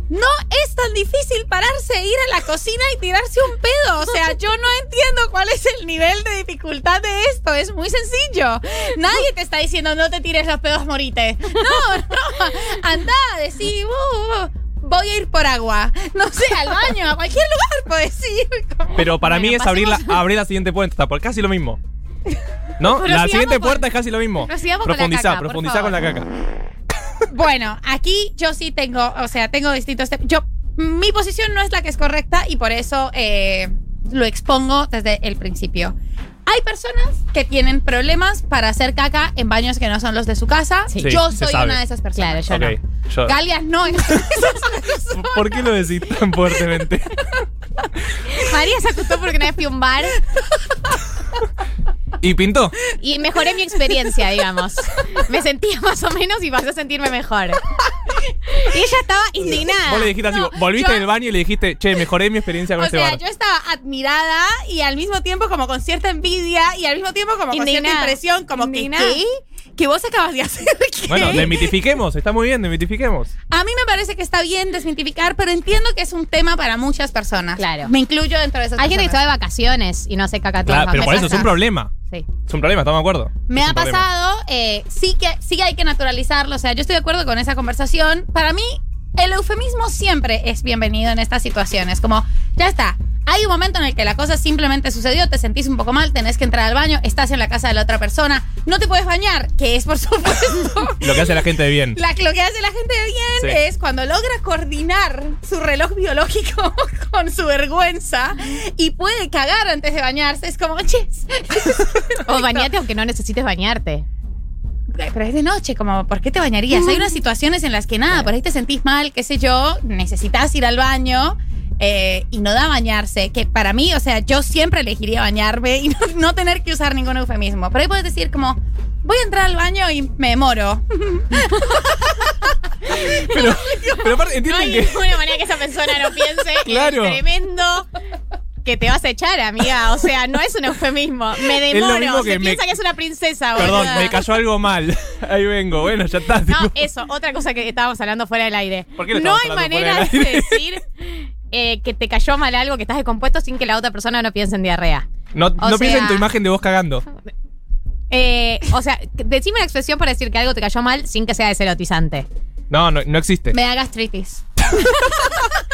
No es tan difícil pararse, ir a la cocina y tirarse un pedo. O sea, yo no entiendo cuál es el nivel de dificultad de esto. Es muy sencillo. Nadie te está diciendo no te tires los pedos, morite. No, no. Anda, decir, "Uh, uh, voy a ir por agua. No sé, al baño, a cualquier lugar puedes ir. Pero para Bueno, mí es abrir la, abrir la siguiente puerta, porque casi lo mismo. ¿No? Pero la siguiente puerta es casi lo mismo. Profundizar, por profundizar con la caca. Bueno, aquí yo sí tengo, o sea, tengo distintos temas. Yo, mi posición no es la que es correcta y por eso eh, lo expongo desde el principio. Hay personas que tienen problemas para hacer caca en baños que no son los de su casa. Sí, yo soy una de esas personas. Claro, yo yo- Galias no es. ¿Por qué lo decís tan fuertemente? María se acostó porque una vez fui a un bar ¿Y pintó? y mejoré mi experiencia, digamos. Me sentía más o menos y pasé a sentirme mejor. Y ella estaba indignada. Vos le dijiste así, volviste yo- del baño y le dijiste, che, mejoré mi experiencia con O este sea, bar. yo estaba admirada y al mismo tiempo como con cierta envidia y al mismo tiempo como con cierta impresión, como que Indignada. ¿qué? ¿Que vos acabas de hacer? ¿Qué? Bueno, desmitifiquemos, está muy bien, desmitifiquemos. A mí me parece que está bien desmitificar, pero entiendo que es un tema para muchas personas. Claro. Me incluyo dentro de esas Hay gente que se va de vacaciones y no hace caca todo el Claro, pero por eso es un problema. Sí. Es un problema, estamos de acuerdo. Me Es ha pasado, eh, sí, que, sí hay que naturalizarlo, o sea, yo estoy de acuerdo con esa conversación. Para mí, el eufemismo siempre es bienvenido en estas situaciones, como, ya está, hay un momento en el que la cosa simplemente sucedió, te sentís un poco mal, tenés que entrar al baño, estás en la casa de la otra persona, no te puedes bañar, que es por supuesto Lo que hace la gente de bien. La- lo que hace la gente de bien Sí. es cuando logra coordinar su reloj biológico con su vergüenza y puede cagar antes de bañarse. Es como, ches. O bañate aunque no necesites bañarte. Pero es de noche, como, ¿por qué te bañarías? Hay unas situaciones en las que nada, por ahí te sentís mal, qué sé yo, necesitas ir al baño. eh, y no da bañarse, que para mí, o sea, yo siempre elegiría bañarme y no, no tener que usar ningún eufemismo. Pero ahí puedes decir como, voy a entrar al baño y me moro. Pero, pero aparte, No entienden hay que. ninguna manera que esa persona no piense Claro. el tremendo que te vas a echar, amiga. O sea, no es un eufemismo. Me demoro. Se que me- piensa que es una princesa, Perdón, boluda. me cayó algo mal. Ahí vengo, bueno, ya está. No, eso, otra cosa que estábamos hablando fuera del aire. ¿Por qué no hay manera de decir eh, que te cayó mal algo, que estás descompuesto sin que la otra persona no piense en diarrea. No, O no piensa en sea- tu imagen de vos cagando. Eh, o sea, decime una expresión para decir que algo te cayó mal sin que sea deserotizante. No, no, no existe. Me da gastritis.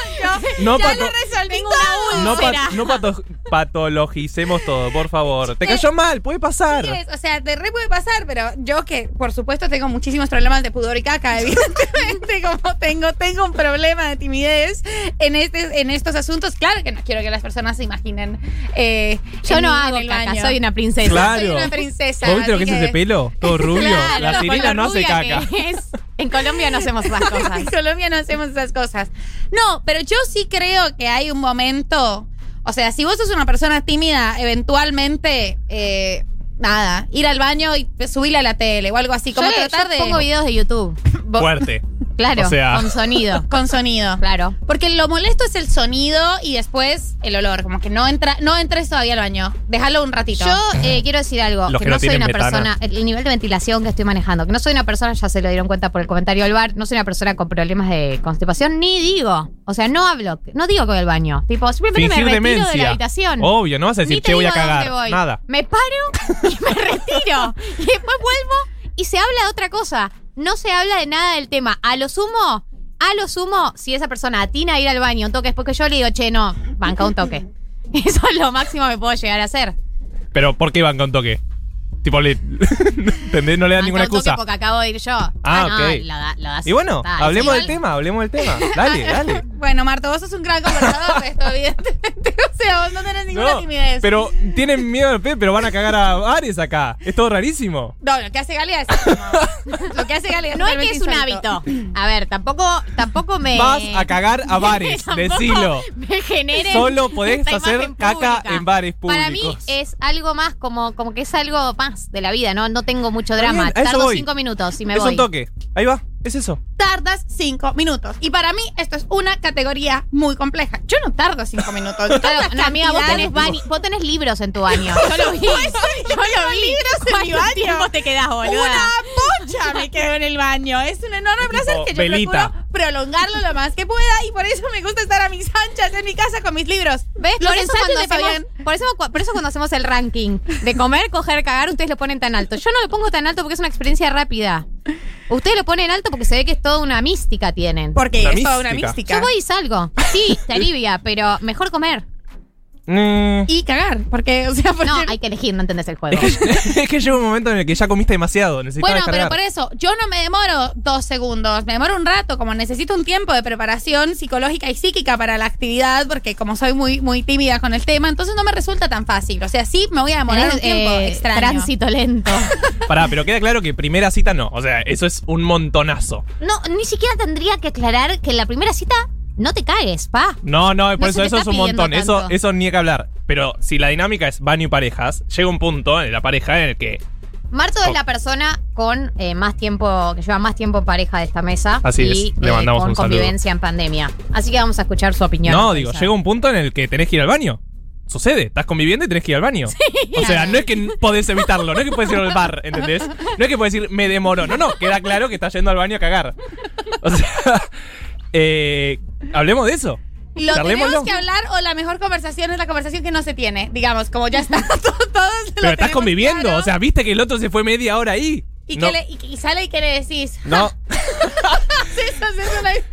No, ya pato- lo resolví Tengo todo. una no, pa- úlcera. no pato- patologicemos todo, por favor. Te cayó mal, puede pasar. Sí es, o sea, de re puede pasar, pero yo que por supuesto tengo muchísimos problemas de pudor y caca, evidentemente, como tengo, tengo un problema de timidez en este, en estos asuntos, claro que no quiero que las personas se imaginen. eh, Yo en no en hago el caca, baño. soy una princesa. Claro. Soy una princesa. ¿Vos viste lo así que es ese pelo? Todo rubio. Claro, la con sirena lo no hace rubia caca. que es. En Colombia no hacemos esas cosas. En Colombia no hacemos esas cosas. No, pero yo sí creo que hay un momento. O sea, si vos sos una persona tímida, eventualmente, eh, nada, ir al baño y subirle a la tele o algo así, como Yo- tratar yo de... pongo videos de YouTube. Fuerte. Claro, O sea- con sonido. Con sonido. Claro. Porque lo molesto es el sonido y después el olor. Como que no entra, no entres todavía al baño. Déjalo un ratito. Yo eh, quiero decir algo, Los que, que no no soy una persona, el nivel de ventilación que estoy manejando, que no soy una persona, ya se lo dieron cuenta por el comentario del bar, no soy una persona con problemas de constipación, ni digo, o sea, no hablo, no digo que voy al baño, tipo, simplemente Fingir me retiro de la habitación. Obvio, no vas a decir, che, voy a cagar. voy. Nada. Me paro y me retiro. y después vuelvo y se habla de otra cosa. No se habla de nada del tema. A lo sumo, a lo sumo, si esa persona atina a ir al baño un toque después que yo le digo, che, no, banca un toque. Eso es lo máximo que puedo llegar a hacer. Pero ¿por qué van con toque? Tipo, le, ¿entendés? No le dan ninguna excusa. porque acabo de ir yo. Ah, no, ok. lo das- Y bueno, está, hablemos del tema, hablemos del tema. Dale, dale. Bueno, Marto, vos sos un gran conversador de esto, evidentemente. O sea, vos no tenés ninguna No, timidez. pero tienen miedo al pe, pero van a cagar a bares acá. Es todo rarísimo. No, lo que hace Galia es. como- lo que hace Galia No es que es un hábito. A ver, tampoco, tampoco me. Vas a cagar a bares, decilo. Me generen Solo podés esta hacer caca pública. en bares Para mí públicos. es algo más como, como que es algo de la vida, ¿no? No tengo mucho drama. Tardo voy. cinco minutos y me es voy. un toque. Ahí va, es eso. Tardas cinco minutos. Y para mí, esto es una categoría muy compleja. Yo no tardo cinco minutos. Yo Claro, no, amiga, vos tenés, bañi- vos tenés libros en tu baño. Yo lo vi. Yo lo vi. libros en mi ¿Cuánto baño. tiempo te quedás, boluda? Una pocha me quedo en el baño. Es un enorme placer que yo velita. procuro prolongarlo lo más que pueda y por eso me gusta estar a mis anchas en mi casa con mis libros. ¿Ves? Los Por eso, cuando hacemos, por, eso, por eso cuando hacemos el ranking de comer, coger, cagar, ustedes lo ponen tan alto. Yo no lo pongo tan alto porque es una experiencia rápida. Ustedes lo ponen alto porque se ve que es toda una mística tienen. Porque es toda una mística. mística. Yo voy y salgo. Sí, te alivia, pero mejor comer. Mm. Y cagar. Porque, o sea, porque. No, hay que elegir, no entendés el juego. es que llega un momento en el que ya comiste demasiado. Bueno, pero por eso, yo no me demoro dos segundos, me demoro un rato, como necesito un tiempo de preparación psicológica y psíquica para la actividad, porque como soy muy, muy tímida con el tema, entonces no me resulta tan fácil. O sea, sí me voy a demorar un tiempo eh, extraño. Tránsito lento. Pará, pero queda claro que primera cita no. O sea, eso es un montonazo. No, ni siquiera tendría que aclarar que en la primera cita no te cagues, pa. No, no, por No eso eso es un montón. Eso, tanto. eso ni hay que hablar. Pero si la dinámica es baño y parejas, llega un punto en la pareja en el que. Marto Oh. es la persona con eh, más tiempo, que lleva más tiempo en pareja de esta mesa. Así y es, le eh, mandamos con un saludo. convivencia en pandemia. Así que vamos a escuchar su opinión. No, digo, llega un punto en el que tenés que ir al baño. Sucede, estás conviviendo y tenés que ir al baño. o sea, no es que podés evitarlo, no es que podés ir al bar, ¿entendés? No es que podés decir, me demoro. No, no, queda claro que estás yendo al baño a cagar. O sea, eh, hablemos de eso. Lo tenemos que hablar o la mejor conversación es la conversación que no se tiene. Digamos, como ya está, todos lo Pero estás tenemos conviviendo, claro. o sea, viste que el otro se fue media hora ahí. Y, no, que le- y- y sale y que le decís. no,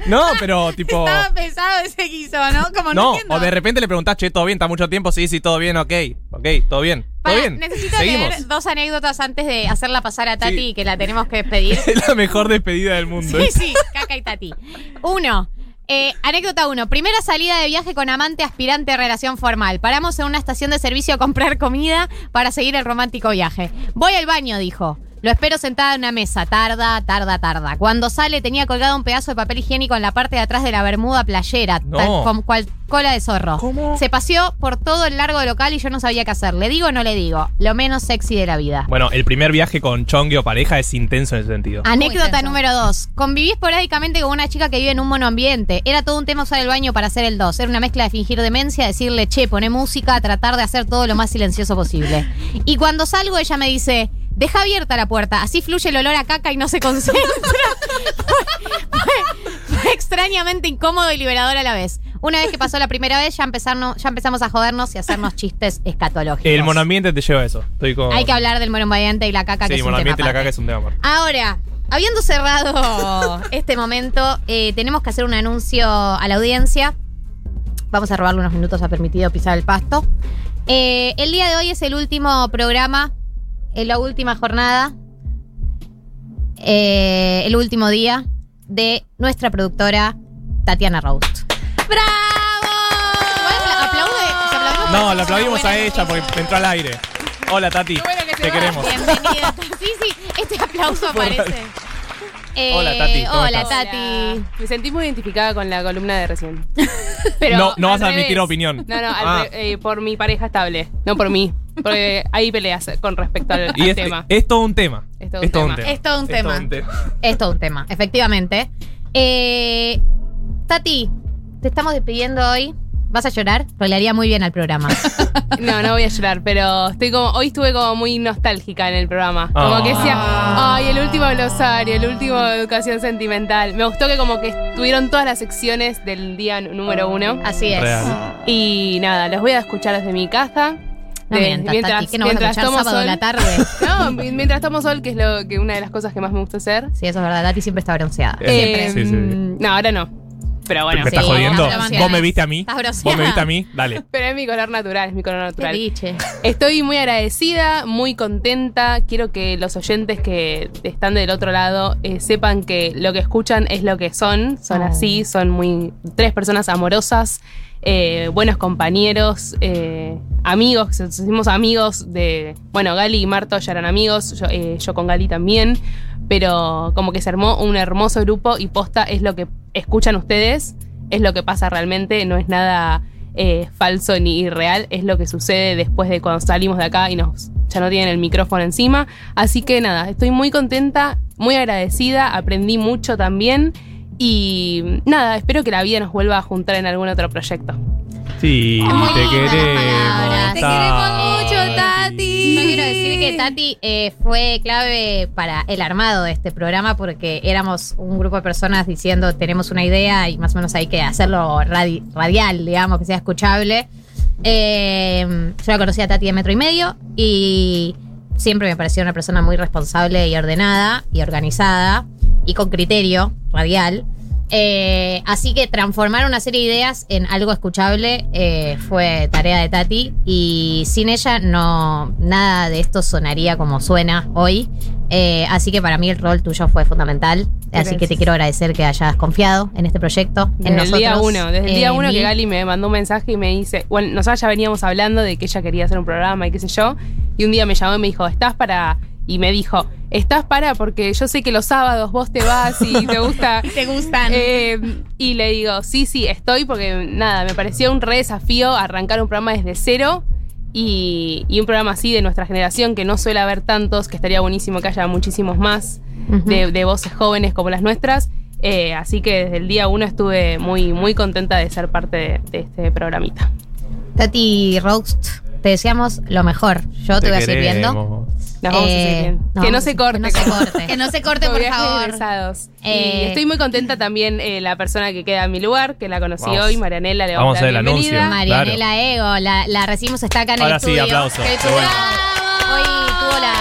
no- pero tipo. Estaba pesado ese guiso, ¿no? Como no, No, o de repente le preguntás, che, ¿todo bien? ¿Está mucho tiempo? Sí, sí, todo bien, ok. Ok, todo bien. ¿Todo Para, bien? necesito Seguimos. leer dos anécdotas antes de hacerla pasar a Tati Sí. y que la tenemos que despedir. Es la mejor despedida del mundo. Sí, sí, caca y Tati. Uno. eh, anécdota uno. Primera salida de viaje con amante aspirante a relación formal. Paramos en una estación de servicio a comprar comida para seguir el romántico viaje. Voy al baño, dijo. Lo espero sentada en una mesa. Tarda, tarda, tarda. Cuando sale tenía colgado un pedazo de papel higiénico en la parte de atrás de la bermuda playera, No. tal como cual cola de zorro. Se paseó por todo el largo del local y yo no sabía qué hacer. ¿Le digo o no le digo? Lo menos sexy de la vida. Bueno, el primer viaje con chongue o pareja es intenso en ese sentido. Anécdota número dos. Conviví esporádicamente con una chica que vive en un monoambiente. Era todo un tema usar el baño para hacer el dos. Era una mezcla de fingir demencia, decirle, che, pone música, tratar de hacer todo lo más silencioso posible. Y cuando salgo, ella me dice, deja abierta la puerta, así fluye el olor a caca y no se concentra. fue, fue- fue extrañamente incómodo y liberador a la vez. Una vez que pasó la primera vez, ya, empezarnos, ya empezamos a jodernos y a hacernos chistes escatológicos. El monoambiente te lleva a eso. Estoy con... Hay que hablar del monoambiente y la caca, que Sí, es un tema monoambiente y la caca es un tema aparte. Ahora, habiendo cerrado este momento, eh, tenemos que hacer un anuncio a la audiencia. Vamos a robarle unos minutos a Permitido Pisar el Pasto. Eh, el día de hoy es el último programa, en la última jornada, eh, el último día de nuestra productora Tatiana Roust. No, la aplaudimos a ella porque entró al aire. Hola, Tati. Te queremos. Bienvenida. Sí, sí, este aplauso aparece. Eh, Hola, Tati, ¿cómo Hola, estás? Tati. Me sentí muy identificada con la columna de recién. Pero no, no vas a admitir revés. opinión. No, no, Ah. re- eh, por mi pareja estable, no por mí. Porque hay peleas con respecto al, Y al es, tema. es todo un tema. Es todo un tema. Es todo un tema. Es todo un tema, efectivamente. Eh, Tati, te estamos despidiendo hoy. ¿Vas a llorar? Porque le haría muy bien al programa. No, no voy a llorar, pero estoy como, hoy estuve como muy nostálgica en el programa. Como Ah. que decía, ay, el último glosario, el último educación sentimental. Me gustó que como que estuvieron todas las secciones del día número uno. Así es. Real. Y nada, los voy a escuchar desde mi casa. No De- Tati, ¿qué no vas a escuchar tomo sábado a la tarde? No, mi- mientras tomo sol, que es lo que una de las cosas que más me gusta hacer. Sí, eso es verdad. Tati siempre está bronceada. Eh, Siempre. Sí, sí. No, ahora no. Pero bueno. ¿Me estás Sí, jodiendo? ¿Vos me viste a mí? Estás ¿Vos me viste a mí? Dale. Pero es mi color natural, es mi color natural. Qué Estoy muy agradecida, muy contenta. Quiero que los oyentes que están del otro lado eh, sepan que lo que escuchan es lo que son. Son Oh. así, son muy tres personas amorosas, eh, buenos compañeros, eh, amigos. Nos hicimos amigos de. Bueno, Gali y Marto ya eran amigos, yo, eh, yo con Gali también. Pero como que se armó un hermoso grupo y posta es lo que escuchan ustedes, es lo que pasa realmente, no es nada eh, falso ni irreal, es lo que sucede después de cuando salimos de acá y nos ya no tienen el micrófono encima. Así que nada, estoy muy contenta, muy agradecida, aprendí mucho también y nada, espero que la vida nos vuelva a juntar en algún otro proyecto. Sí, te queremos. Te Tati. mucho, Tati. Yo quiero decir que Tati eh, fue clave para el armado de este programa porque éramos un grupo de personas diciendo tenemos una idea y más o menos hay que hacerlo radi- radial, digamos, que sea escuchable. Eh, yo la conocí a Tati de metro y medio y siempre me pareció una persona muy responsable y ordenada y organizada y con criterio radial. Eh, así que transformar una serie de ideas en algo escuchable eh, fue tarea de Tati y sin ella no nada de esto sonaría como suena hoy. Eh, así que para mí el rol tuyo fue fundamental. Así que te quiero agradecer que hayas confiado en este proyecto. en Desde el día uno, desde el día en uno que. Gali me mandó un mensaje y me dice, bueno, nosotros ya veníamos hablando de que ella quería hacer un programa y qué sé yo, y un día me llamó y me dijo, ¿estás para...? Y me dijo, ¿estás para? Porque yo sé que los sábados vos te vas y te gusta... Te gustan. Eh, y le digo, sí, sí, estoy porque nada, me pareció un re desafío arrancar un programa desde cero y, y un programa así de nuestra generación que no suele haber tantos, que estaría buenísimo que haya muchísimos más de voces jóvenes como las nuestras. Eh, así que desde el día uno estuve muy, muy contenta de ser parte de, de este programita. Tati Roast, te deseamos lo mejor. Yo te, voy a seguir viendo. Nos vamos a Eh, seguir nos que no se corte. que no se corte. Que no se corte, Como por favor. egresados. Eh, y estoy muy contenta también eh, la persona que queda en mi lugar, que la conocí Vamos. hoy, Marianela, le Vamos a dar el bienvenida. anuncio. Marianela Ego, la, la recibimos, está acá en Ahora el sí, estudio. aplauso. Hoy tuvo la,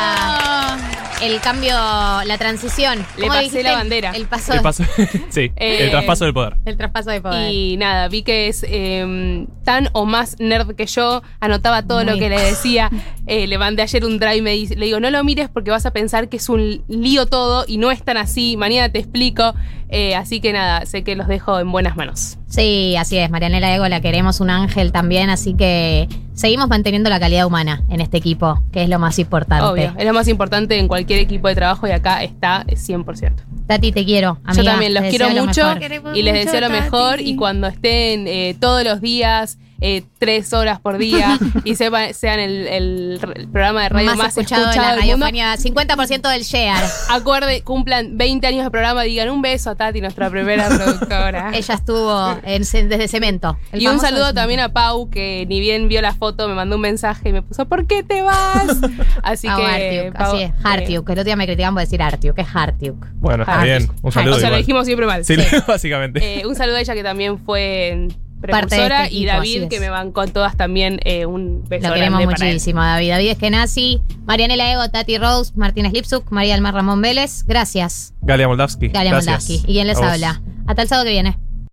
el cambio, la transición. Le ¿Cómo pasé dijiste? la bandera. El paso, El paso, sí, Eh, el traspaso del poder. el traspaso de poder. Y nada, vi que es eh, tan o más nerd que yo, anotaba todo lo que le decía. Eh, le mandé ayer un drive y me dice, le digo, no lo mires porque vas a pensar que es un lío todo y no es tan así. Mañana te explico. Eh, así que nada, sé que los dejo en buenas manos. Sí, así es. Marianela Ego la queremos, un ángel también, así que seguimos manteniendo la calidad humana en este equipo, que es lo más importante. Obvio, es lo más importante en cualquier equipo de trabajo y acá está eh, 100%. Tati, te quiero. Yo amiga. también los quiero lo mucho y les deseo lo mejor y cuando estén eh, todos los días, eh, tres horas por día y sean el, el r- el programa de radio más, más, escuchado, escuchado, de la radiofonía, 50% del share. acuerde, cumplan 20 años de programa, digan un beso a Tati, nuestra primera productora. Ella estuvo en desde Cemento. el y un saludo Cemento. también a Pau, que ni bien vio la foto, me mandó un mensaje y me puso, ¿por qué te vas? Así Pau que, Artiuk, Pau, así es, Hartiuk. El otro día me criticaban por decir Artiuk, es Hartiuk. Bueno, está bien. Un saludo. o sea, lo igual. dijimos siempre mal. Sí, básicamente. Eh, un saludo a ella que también fue precursora este y David que me bancó todas también eh, un beso Lo queremos grande para él. muchísimo, David. David Eskenazi, Marianela Ego, Tati Rose, Martínez Lipsuk, María Almar Ramón Vélez. Gracias. Galia Moldavsky. Galia. Moldavsky. ¿Y quién les habla? Hasta el sábado que viene.